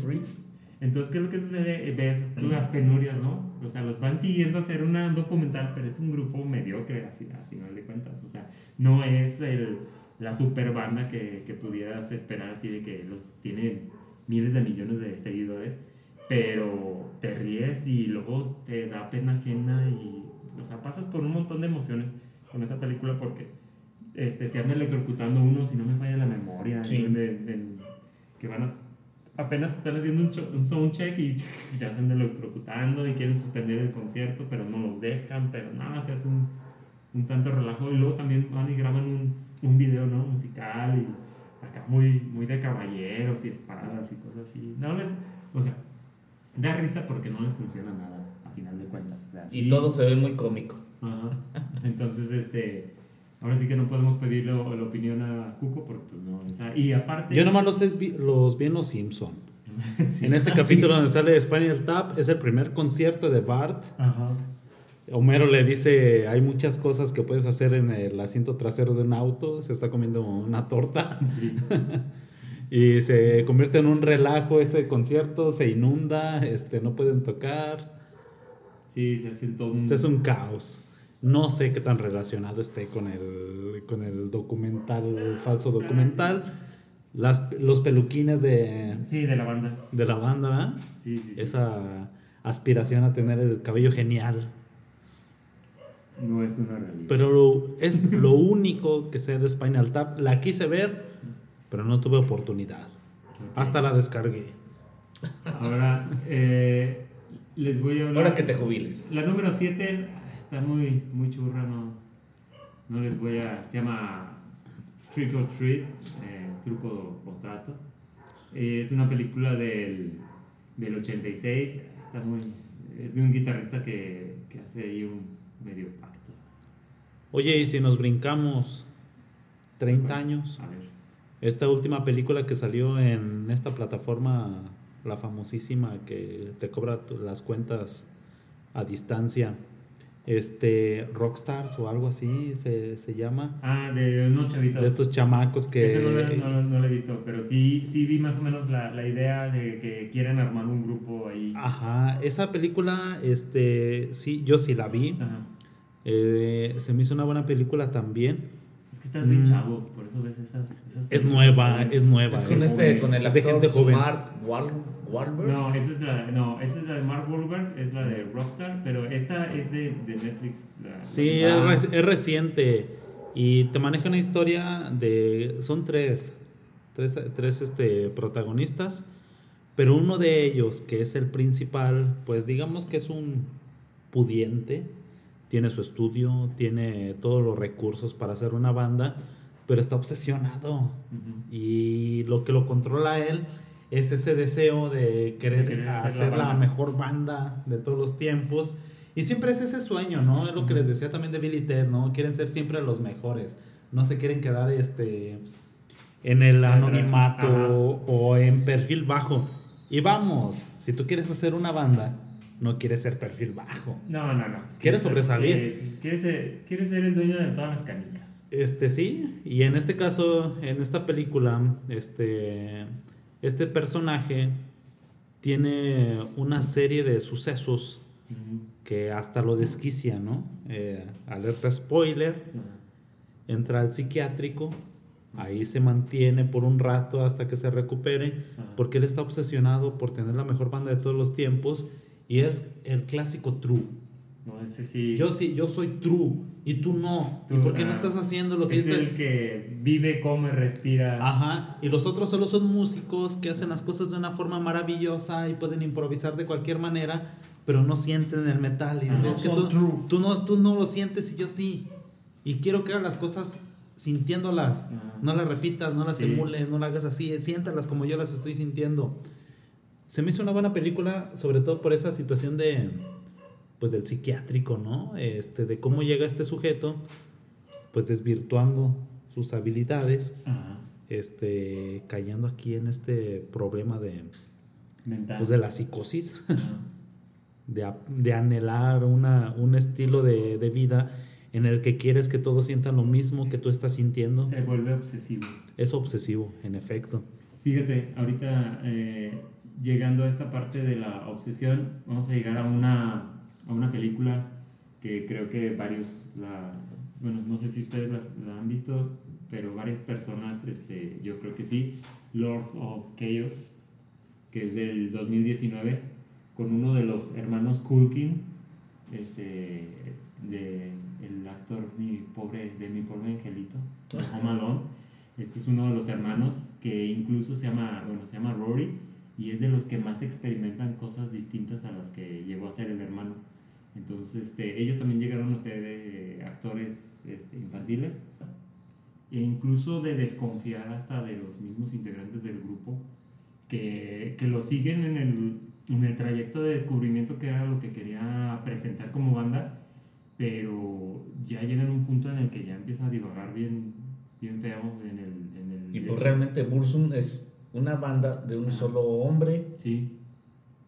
Entonces, ¿qué es lo que sucede? Ves las penurias, ¿no? O sea, los van siguiendo a hacer una documental, pero es un grupo mediocre a final de cuentas. O sea, no es el, la super banda que, que pudieras esperar así de que los tienen miles de millones de seguidores, pero te ríes y luego te da pena ajena y, o sea, pasas por un montón de emociones con esa película porque este, se anda electrocutando uno, si no me falla la memoria, Sí. en- en- en- que van a apenas están haciendo un, cho- un soundcheck y ya se andan electrocutando y quieren suspender el concierto, pero no los dejan, pero nada, se hace un, un tanto relajo. Y luego también van y graban un, un video, ¿no? Musical y acá muy, muy de caballeros y espadas y cosas así. No les, o sea, da risa porque no les funciona nada, a final de cuentas. O sea, Y todo se ve muy cómico. Ajá. Entonces, este... Ahora sí que no podemos pedirle la opinión a Cuco porque pues no... o sea, y aparte... Yo nomás los, los vi en Los Simpson. Sí. En este Ah, capítulo sí, sí. donde sale Spinal Tap es el primer concierto de Bart. Ajá. Homero le dice, hay muchas cosas que puedes hacer en el asiento trasero de un auto. Se está comiendo una torta. Sí. y se convierte en un relajo ese concierto, se inunda, este, no pueden tocar, Sí, se hace todo un... es un caos. No sé qué tan relacionado esté con el, con el documental, el falso documental. Las, los peluquines de, Sí, de la banda. de la banda, ¿verdad? Sí, sí, sí. Esa aspiración a tener el cabello genial. No es una realidad. Pero es lo único que sé de Spinal Tap. La quise ver, pero no tuve oportunidad. Hasta la descargué. Ahora, eh, les voy a hablar... Ahora que te jubiles. La número 7 está muy, muy churra, no, no les voy a... Se llama Trick or Treat, eh, truco o trato. Eh, es una película del, del 86, está muy... Es de un guitarrista que, que hace ahí un medio pacto. Oye, y si nos brincamos 30 años, A ver. Esta última película que salió en esta plataforma, la famosísima que te cobra las cuentas a distancia, este Rockstars o algo así se, se llama. Ah, de unos chavitos. De estos chamacos que... Ese no, lo- no, no lo he visto, pero sí, sí vi más o menos la, la idea de que quieren armar un grupo ahí. Ajá, esa película, este, sí, yo sí la vi. Ajá. Eh, se me hizo una buena película también. Estás bien Mm. chavo, por eso ves esas. esas Es nueva, es nueva. Es con es- este, con el es de actor gente joven. Mark Wahl- Wahlberg. No, esa es la, no, esa es la de Mark Wahlberg, es la de Rockstar, pero esta es de, de Netflix. la- Sí, la- es, re- es reciente y te maneja una historia de... Son tres, tres, tres este, protagonistas, pero uno de ellos, que es el principal, pues digamos que es un pudiente, tiene su estudio, tiene todos los recursos para hacer una banda, pero está obsesionado. Y lo que lo controla él es ese deseo de querer, De querer hacer la mejor banda de todos los tiempos. Y siempre es ese sueño, ¿no? Es lo que les decía también de Billy Ted, ¿no? Quieren ser siempre los mejores. No se quieren quedar este en el anonimato o en perfil bajo. Y vamos, si tú quieres hacer una banda, no quieres ser perfil bajo. No, no, no. ¿Quieres sobresalir? Quieres ser, quieres ser el dueño de todas las canicas. Este sí, y en este caso, en esta película, este, este personaje tiene una serie de sucesos que hasta lo desquicia, ¿no? Eh, alerta spoiler, entra al psiquiátrico, ahí se mantiene por un rato hasta que se recupere, porque él está obsesionado por tener la mejor banda de todos los tiempos y es el clásico true. No, ese sí. Yo sí, yo soy true y tú no. ¿Y Tú, por qué no ah, estás haciendo lo que es dice? el que vive, come, respira. Ajá, y los otros solo son músicos que hacen las cosas de una forma maravillosa y pueden improvisar de cualquier manera, pero no sienten el metal. Y Ajá, dices, "Es que son tú, true". tú no, tú no lo sientes y yo sí. Y quiero que hagas las cosas sintiéndolas. Ajá. No las repitas, no las Sí. emules, no las hagas así, siéntalas como yo las estoy sintiendo. Se me hizo una buena película, sobre todo por esa situación de, pues del psiquiátrico, ¿no? Este, de cómo llega este sujeto, pues desvirtuando sus habilidades Ajá. este, cayendo aquí en este problema de, Mental. pues, de la psicosis, de, de anhelar una, un estilo de, de vida en el que quieres que todos sientan lo mismo que tú estás sintiendo. Se vuelve obsesivo. Es obsesivo, en efecto. Fíjate, ahorita eh, llegando a esta parte de la obsesión, vamos a llegar a una, a una película que creo que varios, la, bueno, no sé si ustedes las- la, han visto, pero varias personas, este, yo creo que sí, Lord of Chaos, que es del 2019, con uno de los hermanos Culkin, este, de el actor mi pobre, de mi pobre angelito, Home Alone. Este es uno de los hermanos que incluso se llama, bueno, se llama Rory y es de los que más experimentan cosas distintas a las que llegó a ser el hermano. Entonces, este, ellos también llegaron a ser eh, actores este, infantiles e incluso de desconfiar hasta de los mismos integrantes del grupo que, que lo siguen en el, en el trayecto de descubrimiento que era lo que quería presentar como banda, pero ya llegan a un punto en el que ya empieza a divagar bien, bien feo en el... En el Y pues realmente Burzum es una banda de un solo hombre. Sí,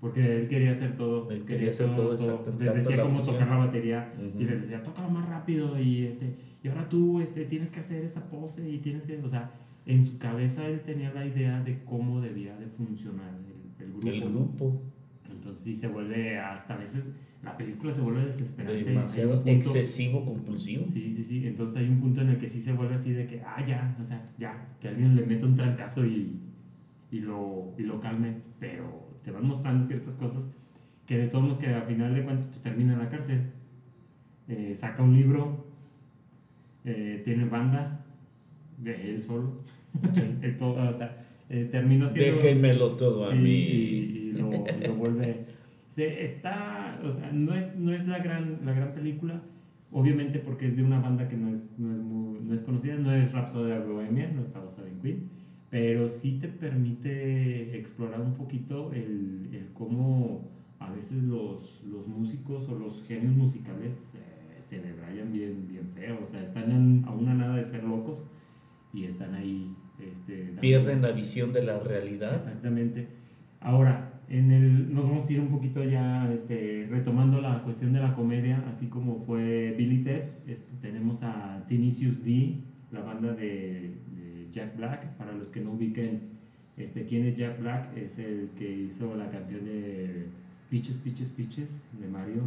porque él quería hacer todo. Él quería hacer todo, exacto, Les decía cómo tocar la batería y les decía, tócalo más rápido y, este, y ahora tú este, tienes que hacer esta pose y tienes que, o sea, en su cabeza él tenía la idea de cómo debía de funcionar el, el grupo. El grupo. Entonces sí se vuelve, hasta a veces, la película se vuelve desesperante. Demasiado punto- excesivo, compulsivo. Sí, sí, sí. Entonces hay un punto en el que sí se vuelve así de que, ah, ya, o sea, ya, que alguien le meta un trancazo y, y, lo, y lo calme. Pero te van mostrando ciertas cosas que de todos modos que a final de cuentas pues termina en la cárcel. Eh, saca un libro, eh, tiene banda de él solo. El todo, o sea, eh, termina siendo... Déjenmelo todo a Sí, mí. y, y lo, lo vuelve. Se, está, o sea, no es, no es la, gran, la gran película, obviamente porque es de una banda que no es, no es, muy- no es conocida, no es Rhapsody Bohemia, no está basada en Queen, pero sí te permite explorar un poquito el, el cómo a veces los, los músicos o los genios musicales eh, se debrayan bien, bien feo, o sea, están en- a una nada de ser locos y están ahí. Este, Pierden la visión de la realidad. Exactamente. Ahora, en el, nos vamos a ir un poquito ya este, retomando la cuestión de la comedia, así como fue Billy Ted. este, tenemos a Tinicius D, la banda de Jack Black. Para los que no ubiquen este, quién es Jack Black, es el que hizo la canción de Peaches, Peaches, Peaches de Mario,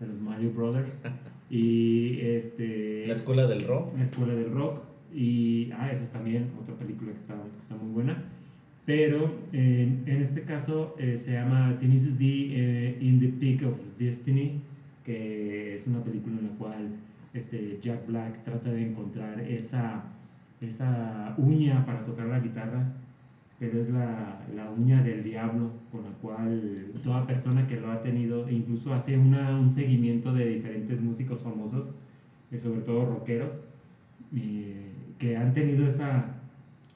de los Mario Brothers. Y este. La escuela del rock. La Escuela del Rock. Y, ah, esa es también otra película que está, que está muy buena. Pero en, en este caso eh, se llama Tinicius D. eh, in the Peak of Destiny, que es una película en la cual este, Jack Black trata de encontrar esa, esa uña para tocar la guitarra, pero es la, la uña del diablo con la cual toda persona que lo ha tenido, e incluso hace una, un seguimiento de diferentes músicos famosos, eh, sobre todo rockeros, eh, que han tenido esa,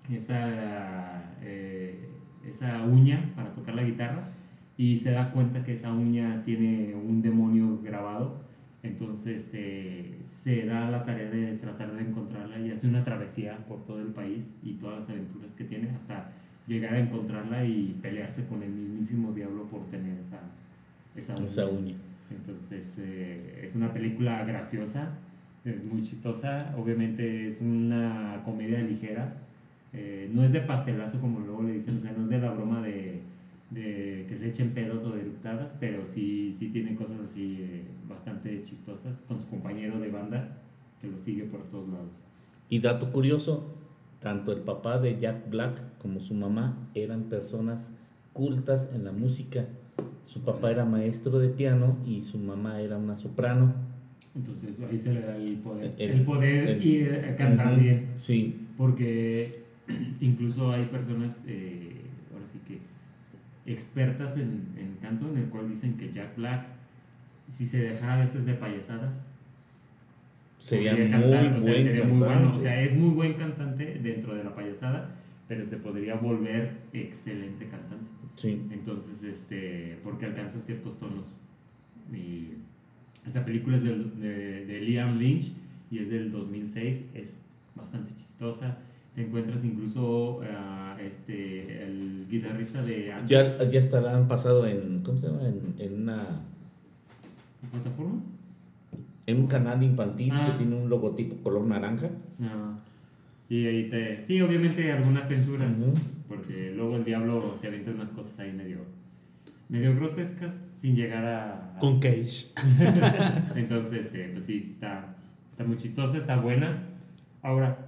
esa, eh, esa uña para tocar la guitarra y se da cuenta que esa uña tiene un demonio grabado. Entonces este, se da la tarea de tratar de encontrarla y hace una travesía por todo el país y todas las aventuras que tiene hasta llegar a encontrarla y pelearse con el mismísimo diablo por tener esa, esa uña. Esa uña. Entonces eh, es una película graciosa, es muy chistosa, obviamente es una comedia ligera, eh, no es de pastelazo como luego le dicen, o sea, no es de la broma de, de que se echen pedos o eructadas, pero sí, sí tiene cosas así eh, bastante chistosas con su compañero de banda que lo sigue por todos lados. Y dato curioso, tanto el papá de Jack Black como su mamá eran personas cultas en la música. Su papá era maestro de piano y su mamá era una soprano. Entonces ahí se le da el poder, el, El- poder el- y eh, cantar Ujú, bien. Sí, porque incluso hay personas, eh, expertas en, en canto, en el cual dicen que Jack Black, si se dejara a veces de payasadas, sería muy cantar, o sea, buen sería muy bueno. O sea, es muy buen cantante dentro de la payasada, pero se podría volver excelente cantante. Sí. Entonces, este, porque alcanza ciertos tonos. Y esa película es del- de, de Liam Lynch y es del 2006, es bastante chistosa. Te encuentras incluso a este, el guitarrista de Ya, Anthrax. ya la han pasado en, ¿cómo se llama? En, en una, plataforma? en un canal infantil Ah. que tiene un logotipo color naranja. No. Y ahí te... Sí, obviamente algunas censuras, porque luego el diablo se avienta unas cosas ahí medio, medio grotescas sin llegar a... a- Con Cage. Entonces, este, pues sí, está, está muy chistosa, está buena. Ahora,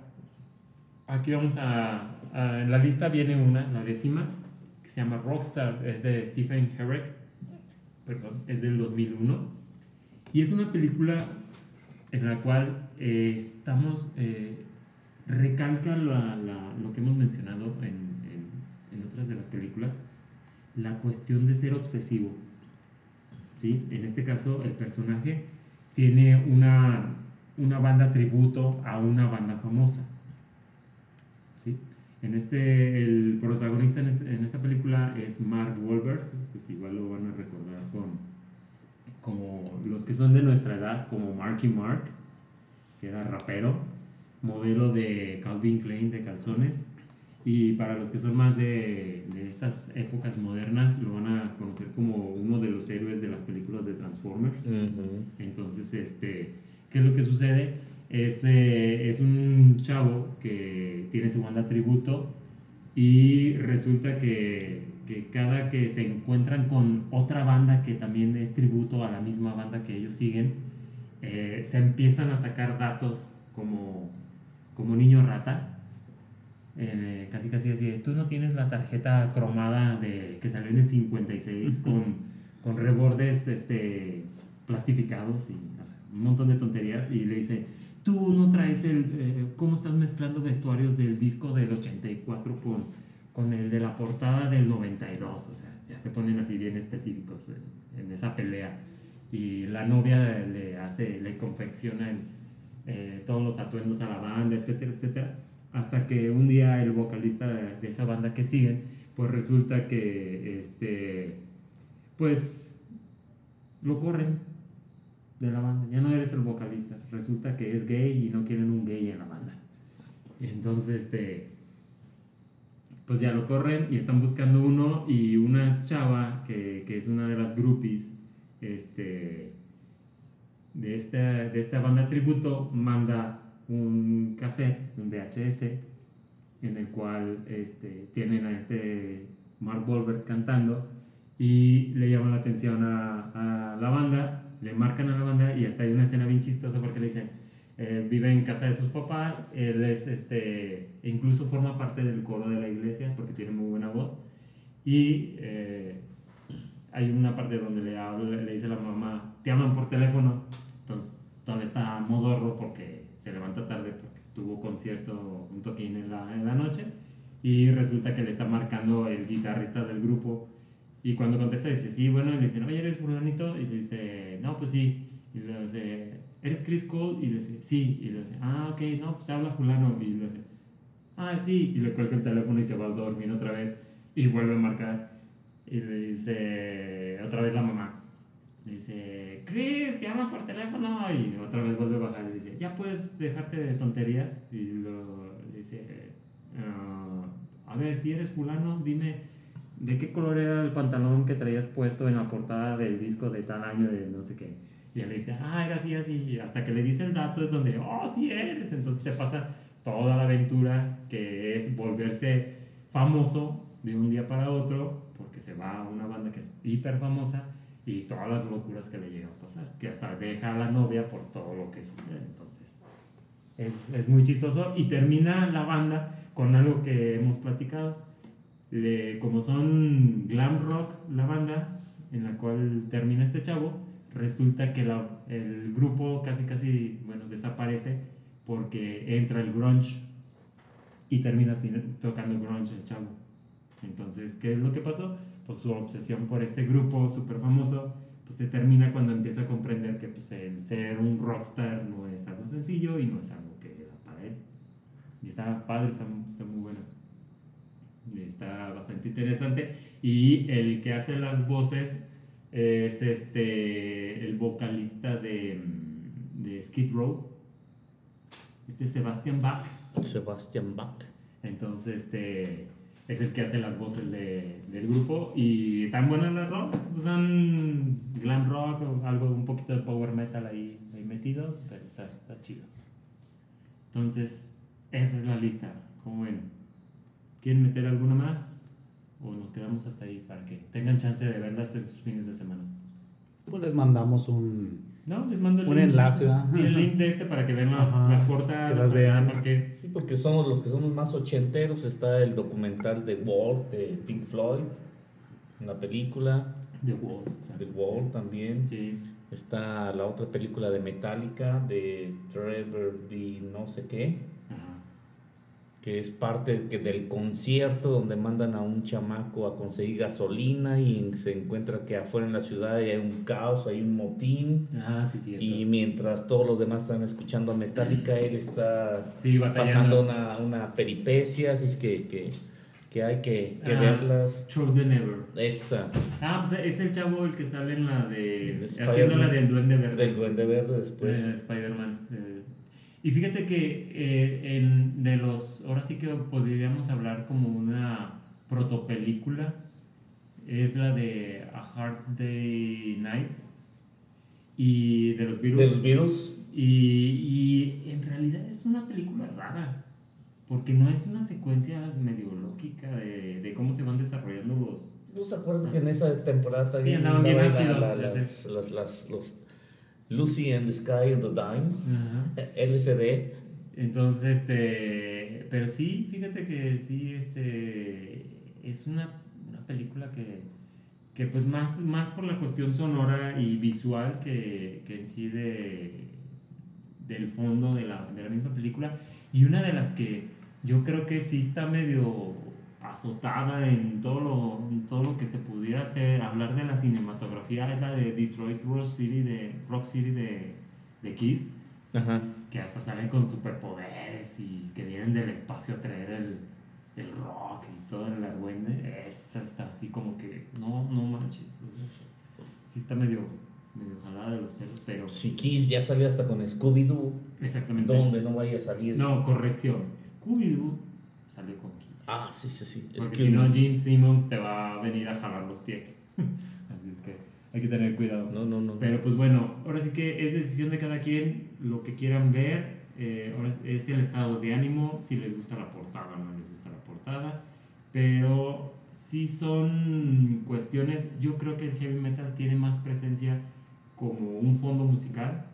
aquí vamos a, a- En la lista viene una, la décima, que se llama Rockstar, es de Stephen Herrick, perdón, es del 2001. Y es una película en la cual eh, estamos. eh, recalca la- la- lo que hemos mencionado en, en- en otras de las películas, la cuestión de ser obsesivo. ¿sí? En este caso, el personaje tiene una, una banda tributo a una banda famosa. En este, el protagonista en, este- en esta película es Mark Wahlberg, pues igual lo van a recordar con como los que son de nuestra edad, como Marky Mark, que era rapero, modelo de Calvin Klein de calzones. Y para los que son más de, de estas épocas modernas, lo van a conocer como uno de los héroes de las películas de Transformers. Ujú. Entonces, este, ¿qué es lo que sucede? Es, eh, es un chavo que tiene su banda tributo y resulta que, que cada que se encuentran con otra banda que también es tributo a la misma banda que ellos siguen, eh, se empiezan a sacar datos como, como niño rata. Eh, casi casi así, tú no tienes la tarjeta cromada de, que salió en el 56 con, con rebordes este, plastificados y o sea, un montón de tonterías y le dice, tú no traes el, eh, ¿cómo estás mezclando vestuarios del disco del 84 con, con el de la portada del 92? O sea, ya se ponen así bien específicos en, esa pelea. Y la novia le hace, le confecciona eh, todos los atuendos a la banda, etcétera, etcétera. Hasta que un día el vocalista de, de esa banda que siguen, pues resulta que, este, pues, lo corren de la banda. Ya no eres el vocalista. Resulta que es gay y no quieren un gay en la banda. Entonces, este, pues ya lo corren y están buscando uno y una chava que, que es una de las groupies, este, de esta, de esta banda tributo, manda un cassette, un VHS, en el cual este, tienen a este Mark Wahlberg cantando y le llaman la atención a, a la banda le marcan a la banda y hasta hay una escena bien chistosa porque le dicen, eh, vive en casa de sus papás, él es, este, incluso forma parte del coro de la iglesia porque tiene muy buena voz. Y eh, hay una parte donde le, habla, le dice a la mamá, te aman por teléfono, entonces todavía está modorro porque se levanta tarde porque tuvo concierto, un toquín en la, en la noche y resulta que le está marcando el guitarrista del grupo y cuando contesta dice, sí, bueno, y le dice, oye, ¿eres fulanito? Y le dice, no, pues sí. Y le dice, ¿eres Chris Cole? Y le dice, sí. Y le dice, ah, ok, no, pues habla fulano. Y le dice, ah, sí. Y le cuelga el teléfono y se va a dormir otra vez. Y vuelve a marcar. Y le dice, otra vez la mamá. Le dice, Chris, te llama por teléfono. Y otra vez vuelve a bajar. Y le dice, ya puedes dejarte de tonterías. Y lo, le dice, uh, a ver, si eres fulano, dime ¿de qué color era el pantalón que traías puesto en la portada del disco de tal año de no sé qué? Y él le dice, ah, era así, así. Y hasta que le dice el dato es donde, oh, sí eres. Entonces te pasa toda la aventura que es volverse famoso de un día para otro, porque se va a una banda que es hiper famosa y todas las locuras que le llegan a pasar, que hasta deja a la novia por todo lo que sucede. Entonces, es, es muy chistoso y termina la banda con algo que hemos platicado le, como son glam rock la banda en la cual termina este chavo, resulta que la, el grupo casi casi, bueno, desaparece porque entra el grunge y termina tocando grunge el chavo. Entonces, ¿qué es lo que pasó? Pues su obsesión por este grupo súper famoso, pues te termina cuando empieza a comprender que pues, el ser un rockstar no es algo sencillo y no es algo que da para él. Y está padre, está, está muy está bastante interesante. Y el que hace las voces es este, el vocalista de, de Skid Row, este Sebastian Bach. Sebastian Bach. Entonces, este es el que hace las voces de, del grupo y están buenas las rolas, son glam rock o algo, un poquito de power metal ahí, ahí metido, pero está, está chido. Entonces, esa es la lista, como ven. ¿Quieren meter alguna más? ¿O nos quedamos hasta ahí para que tengan chance de verlas en sus fines de semana? Pues les mandamos un, no, les mando el un link. enlace. ¿verdad? Sí, el link de este para que vean las, las portadas. que las vean. sepan que- Sí, porque somos los que somos más ochenteros. Está el documental de Wall, de Pink Floyd, la película The Wall. o sea, de Wall también. Sí. Está la otra película de Metallica, de Trevor B. no sé qué. Que es parte que del concierto donde mandan a un chamaco a conseguir gasolina y se encuentra que afuera en la ciudad hay un caos, hay un motín. Ah, sí, cierto. Y mientras todos los demás están escuchando a Metallica, él está sí, pasando una, una peripecia, así es que, que, que hay que, que Ah, verlas. True the Never. Esa, Ah, pues es el chavo el que sale en la de. Haciendo la del Duende Verde. del Duende Verde después. Eh, Spider-Man. eh. Y fíjate que eh, en, de los, ahora sí que podríamos hablar como una protopelícula, es la de A Hard Day Night y de los virus. de los virus. Y, y en realidad es una película rara. Porque no es una secuencia medio lógica de, de cómo se van desarrollando los, ¿No se acuerdan que en esa temporada Sí, también andaban bien ácidos, las, sé. las, las- los Lucy and the Sky and the Dime, LSD? Entonces, este, pero sí, fíjate que sí, este, es una, una película que, que pues más, más por la cuestión sonora y visual que, que en sí de, del fondo de la, de la misma película. Y una de las que yo creo que sí está medio azotada en todo lo, en todo lo que se pudiera hacer, hablar de la cinematografía, es la de Detroit Rock City de, Rock City de, de Kiss Ajá. que hasta salen con superpoderes y que vienen del espacio a traer el, el rock y todo el argüende, esa está así como que, no, no manches, sí está medio, medio jalada de los pelos, pero Si Kiss ya salió hasta con Scooby-Doo, exactamente. donde no vaya a salir. No, corrección, Scooby-Doo salió con. Ah, sí, sí, sí. Porque si no. Jim Simmons te va a venir a jalar los pies. así es que hay que tener cuidado. No, no, no. Pero pues bueno, ahora sí que es decisión de cada quien lo que quieran ver. eh, ahora es el estado de ánimo, si les gusta la portada o no les gusta la portada. Pero sí son cuestiones, yo creo que el heavy metal tiene más presencia como un fondo musical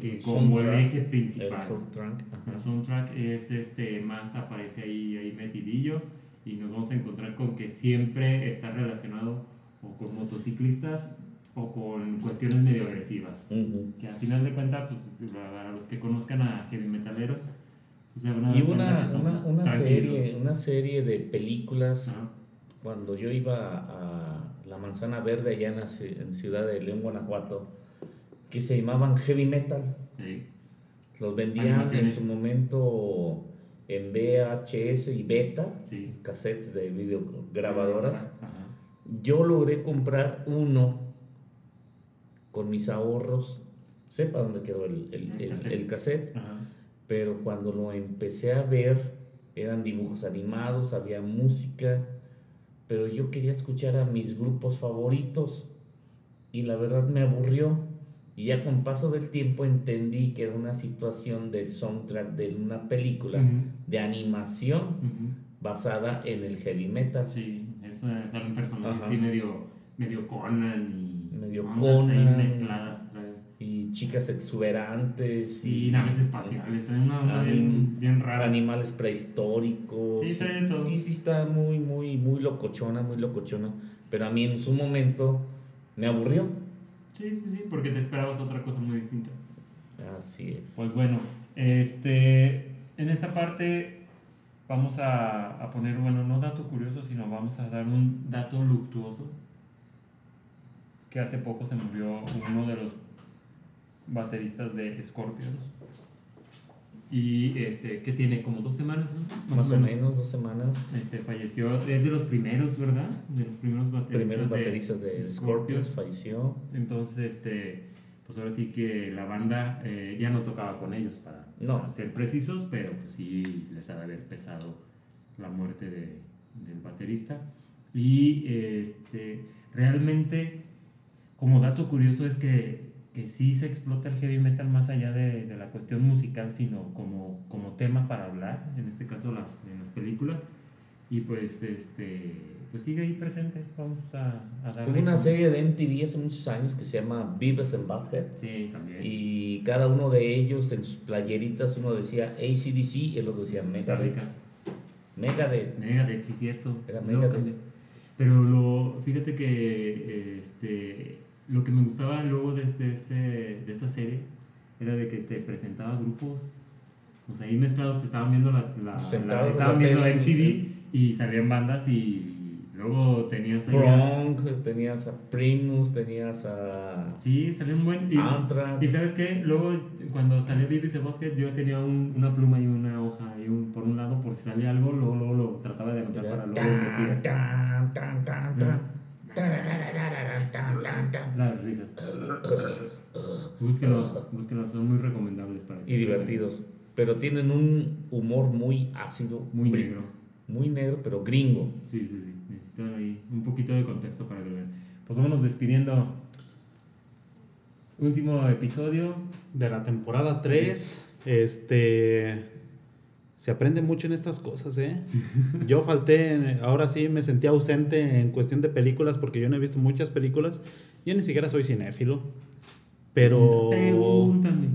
que El como el eje El principal. soundtrack. El soundtrack es este más aparece ahí, ahí metidillo y nos vamos a encontrar con que siempre está relacionado o con motociclistas o con cuestiones medio agresivas. Ujú. Que al final de cuentas, pues a los que conozcan a heavy metaleros, pues se van a Y una, una, una serie, una serie de películas Ajá. cuando yo iba a la Manzana Verde allá en, la en Ciudad de León, Guanajuato, que se llamaban heavy metal. Sí. Los vendían en su momento en VHS y beta, Sí. cassettes de videograbadoras. Ajá. Yo logré comprar uno con mis ahorros. Sepa dónde quedó el, el- cassette. el cassette, pero cuando lo empecé a ver, eran dibujos animados, había música, pero yo quería escuchar a mis grupos favoritos y la verdad me aburrió. Y ya con paso del tiempo entendí que era una situación del soundtrack de una película de animación basada en el heavy metal. Sí, eso salen personajes Ajá. así medio, medio Conan y Medio Conan. mezcladas. trae. Y chicas exuberantes. Y naves espaciales, trae una Ah, bien, bien rara. Animales prehistóricos. Sí, trae de todo. Sí, sí, está muy, muy, muy locochona, muy locochona. Pero a mí en su momento me aburrió. Sí, sí, sí, porque te esperabas otra cosa muy distinta. Así es. Pues bueno, este, en esta parte vamos a, a poner, bueno, no dato curioso, sino vamos a dar un dato luctuoso. Que hace poco se murió uno de los bateristas de Scorpions. Y este, que tiene como dos semanas, ¿no? Más o menos dos semanas. Este, falleció, es de los primeros, ¿verdad? De los primeros bateristas. Primeros de bateristas de Scorpions falleció. Entonces, este, pues ahora sí que la banda eh, ya no tocaba con ellos para, No. para ser precisos, pero pues sí les ha de haber pesado la muerte de- del baterista. Y este, realmente, como dato curioso, es que, que sí se explota el heavy metal más allá de, de la cuestión musical, sino como, como tema para hablar, en este caso las, en las películas. Y pues, este, pues sigue ahí presente. Vamos a, a darle. Hubo una como- serie de MTV hace muchos años que se llama Beavis and Butthead. Sí, también. Y cada uno de ellos en sus playeritas, uno decía ACDC y el otro decía Megadeth. Megadeth. Megadeth, sí, cierto. Era Megadeth. Pero lo, fíjate que este, lo que me gustaba luego de, de ese, de esa serie era de que te presentaba grupos. O sea, ahí mezclados estaban viendo la, la, la- estaban la viendo. MTV y salían bandas y luego tenías a- Bronx, tenías a Primus, tenías a Sí, salió un buen. Y, Anthrax. y sabes qué, luego cuando salió and Butthead yo tenía un- una pluma y una hoja y un, por un lado por si salía algo, luego, luego lo trataba de anotar para luego investigar. tan, tan, tan, tan. Tarararararán, tan, tan, tan. Las risas. Búsquenlos, búsquenlos, son muy recomendables para que Y divertidos. Pero tienen un humor muy ácido. Muy negro. Muy negro, pero gringo. Sí, sí, sí. Necesitan ahí un poquito de contexto para que lo vean. Pues vámonos despidiendo. Último episodio. De la temporada 3. Este. Se aprende mucho en estas cosas, ¿eh? Yo falté, ahora sí me sentí ausente en cuestión de películas porque yo no he visto muchas películas. Yo ni siquiera soy cinéfilo. Pero. Pregúntame.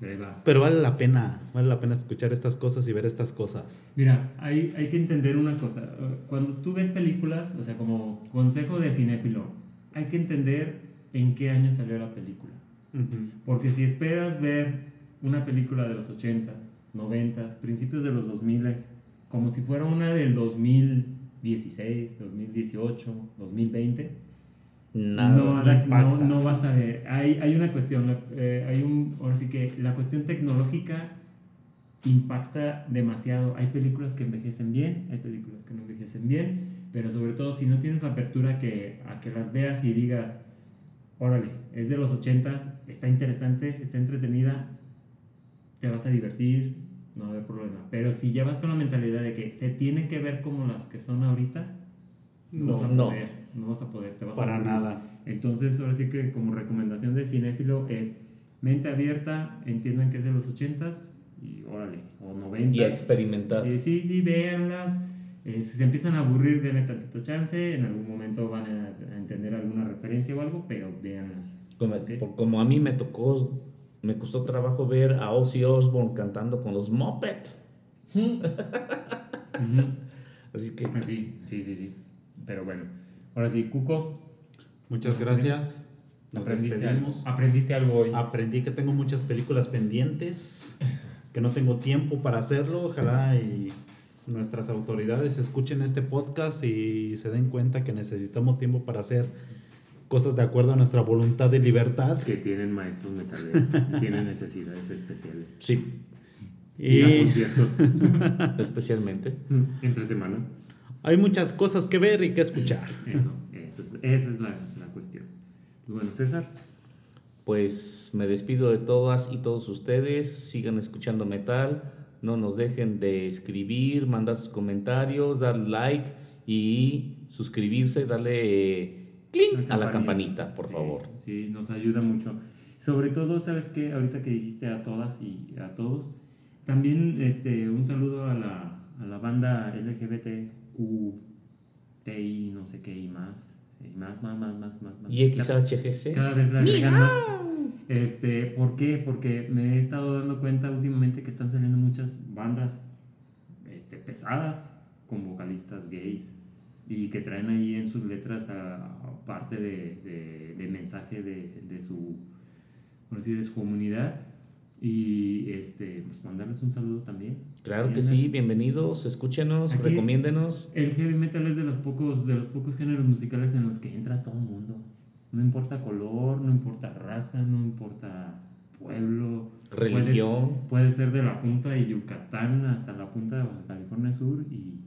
Pero vale la pena, vale la pena escuchar estas cosas y ver estas cosas. Mira, hay, hay que entender una cosa. Cuando tú ves películas, o sea, como consejo de cinéfilo, hay que entender en qué año salió la película. Porque si esperas ver una película de los 80s, 90s, principios de los 2000 como si fuera una del 2016, 2018, 2020, Nada. no, no no, no vas a ver. Hay, hay una cuestión, eh, hay un, ahora sí que la cuestión tecnológica impacta demasiado. Hay películas que envejecen bien, hay películas que no envejecen bien, pero sobre todo si no tienes la apertura que, a que las veas y digas, órale, es de los 80s, está interesante, está entretenida, te vas a divertir, no va a haber problema. Pero si ya vas con la mentalidad de que se tiene que ver como las que son ahorita, no, No, vas a no. poder, no vas a poder, te vas a Para aburrir. nada. Entonces, ahora sí que como recomendación de cinéfilo es mente abierta, entiendan que es de los 80s y órale, o 90s. Y a experimentar. Eh, sí, sí, véanlas. Eh, si se empiezan a aburrir, denle tantito chance. En algún momento van a, a entender alguna referencia o algo, pero véanlas. Como, Ok. por- como a mí me tocó, me costó trabajo ver a Ozzy Osbourne cantando con los Muppet. Así que Sí, sí, sí, sí. Pero bueno, ahora sí, Cuco, Muchas gracias. Nos aprendiste algo, despedimos. aprendiste algo hoy. Aprendí que tengo muchas películas pendientes, que no tengo tiempo para hacerlo. Ojalá y nuestras autoridades escuchen este podcast y se den cuenta que necesitamos tiempo para hacer cosas de acuerdo a nuestra voluntad de libertad. Que tienen maestros metaleros, tienen necesidades especiales. sí, a Y conciertos especialmente. entre semana. hay muchas cosas que ver y que escuchar. Eso, eso es, esa es la, la cuestión. Bueno, César, Pues me despido de todas y todos ustedes. Sigan escuchando metal. No nos dejen de escribir, mandar sus comentarios, dar like y suscribirse, darle clic a la campanita, por Sí, favor. Sí, nos ayuda mucho. Sobre todo, ¿sabes qué? Ahorita que dijiste a todas y a todos, también este, un saludo a la, a la banda LGBTQTI, no sé qué, y más, y más, más, más, más, más. más. Y XHGC. Cada vez la agregan más. Este, ¿Por qué? Porque me he estado dando cuenta últimamente que están saliendo muchas bandas este, pesadas con vocalistas gays y que traen ahí en sus letras a, a parte de, de- de mensaje de, de su, por de su comunidad y este, pues mandarles un saludo también. Claro que sí, bienvenidos, escúchenos, Aquí- recomiéndenos. El heavy metal es de los pocos, de los pocos géneros musicales en los que entra todo el mundo. No importa color, no importa raza, no importa pueblo. Religión. Puedes- Puede ser de la punta de Yucatán hasta la punta de Baja California Sur y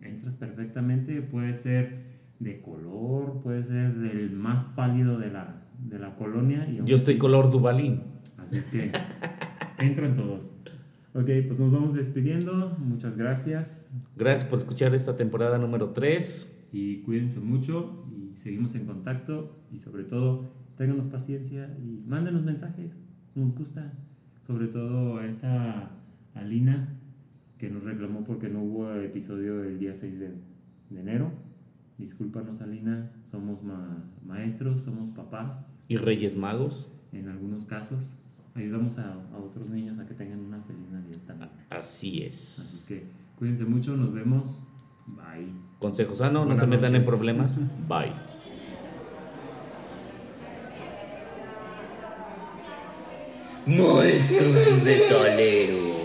entras perfectamente. Puede ser de color, puede ser del más pálido de la, de la colonia. Y Yo estoy color Dubalín. Así que entran todos. Ok, pues nos vamos despidiendo. Muchas gracias. Gracias por escuchar esta temporada número 3. y cuídense mucho y seguimos en contacto y sobre todo ténganos paciencia y mándenos mensajes, nos gusta, sobre todo a esta Alina que nos reclamó porque no hubo episodio el día 6 de, de enero. Discúlpanos Alina, somos ma- maestros, somos papás Y Reyes Magos. en algunos casos. Ayudamos a, a otros niños a que tengan una feliz Navidad también. Así Así es. que cuídense mucho, nos vemos. Bye. Consejo sano, no se metan en problemas. Bye. Maestros metaleros.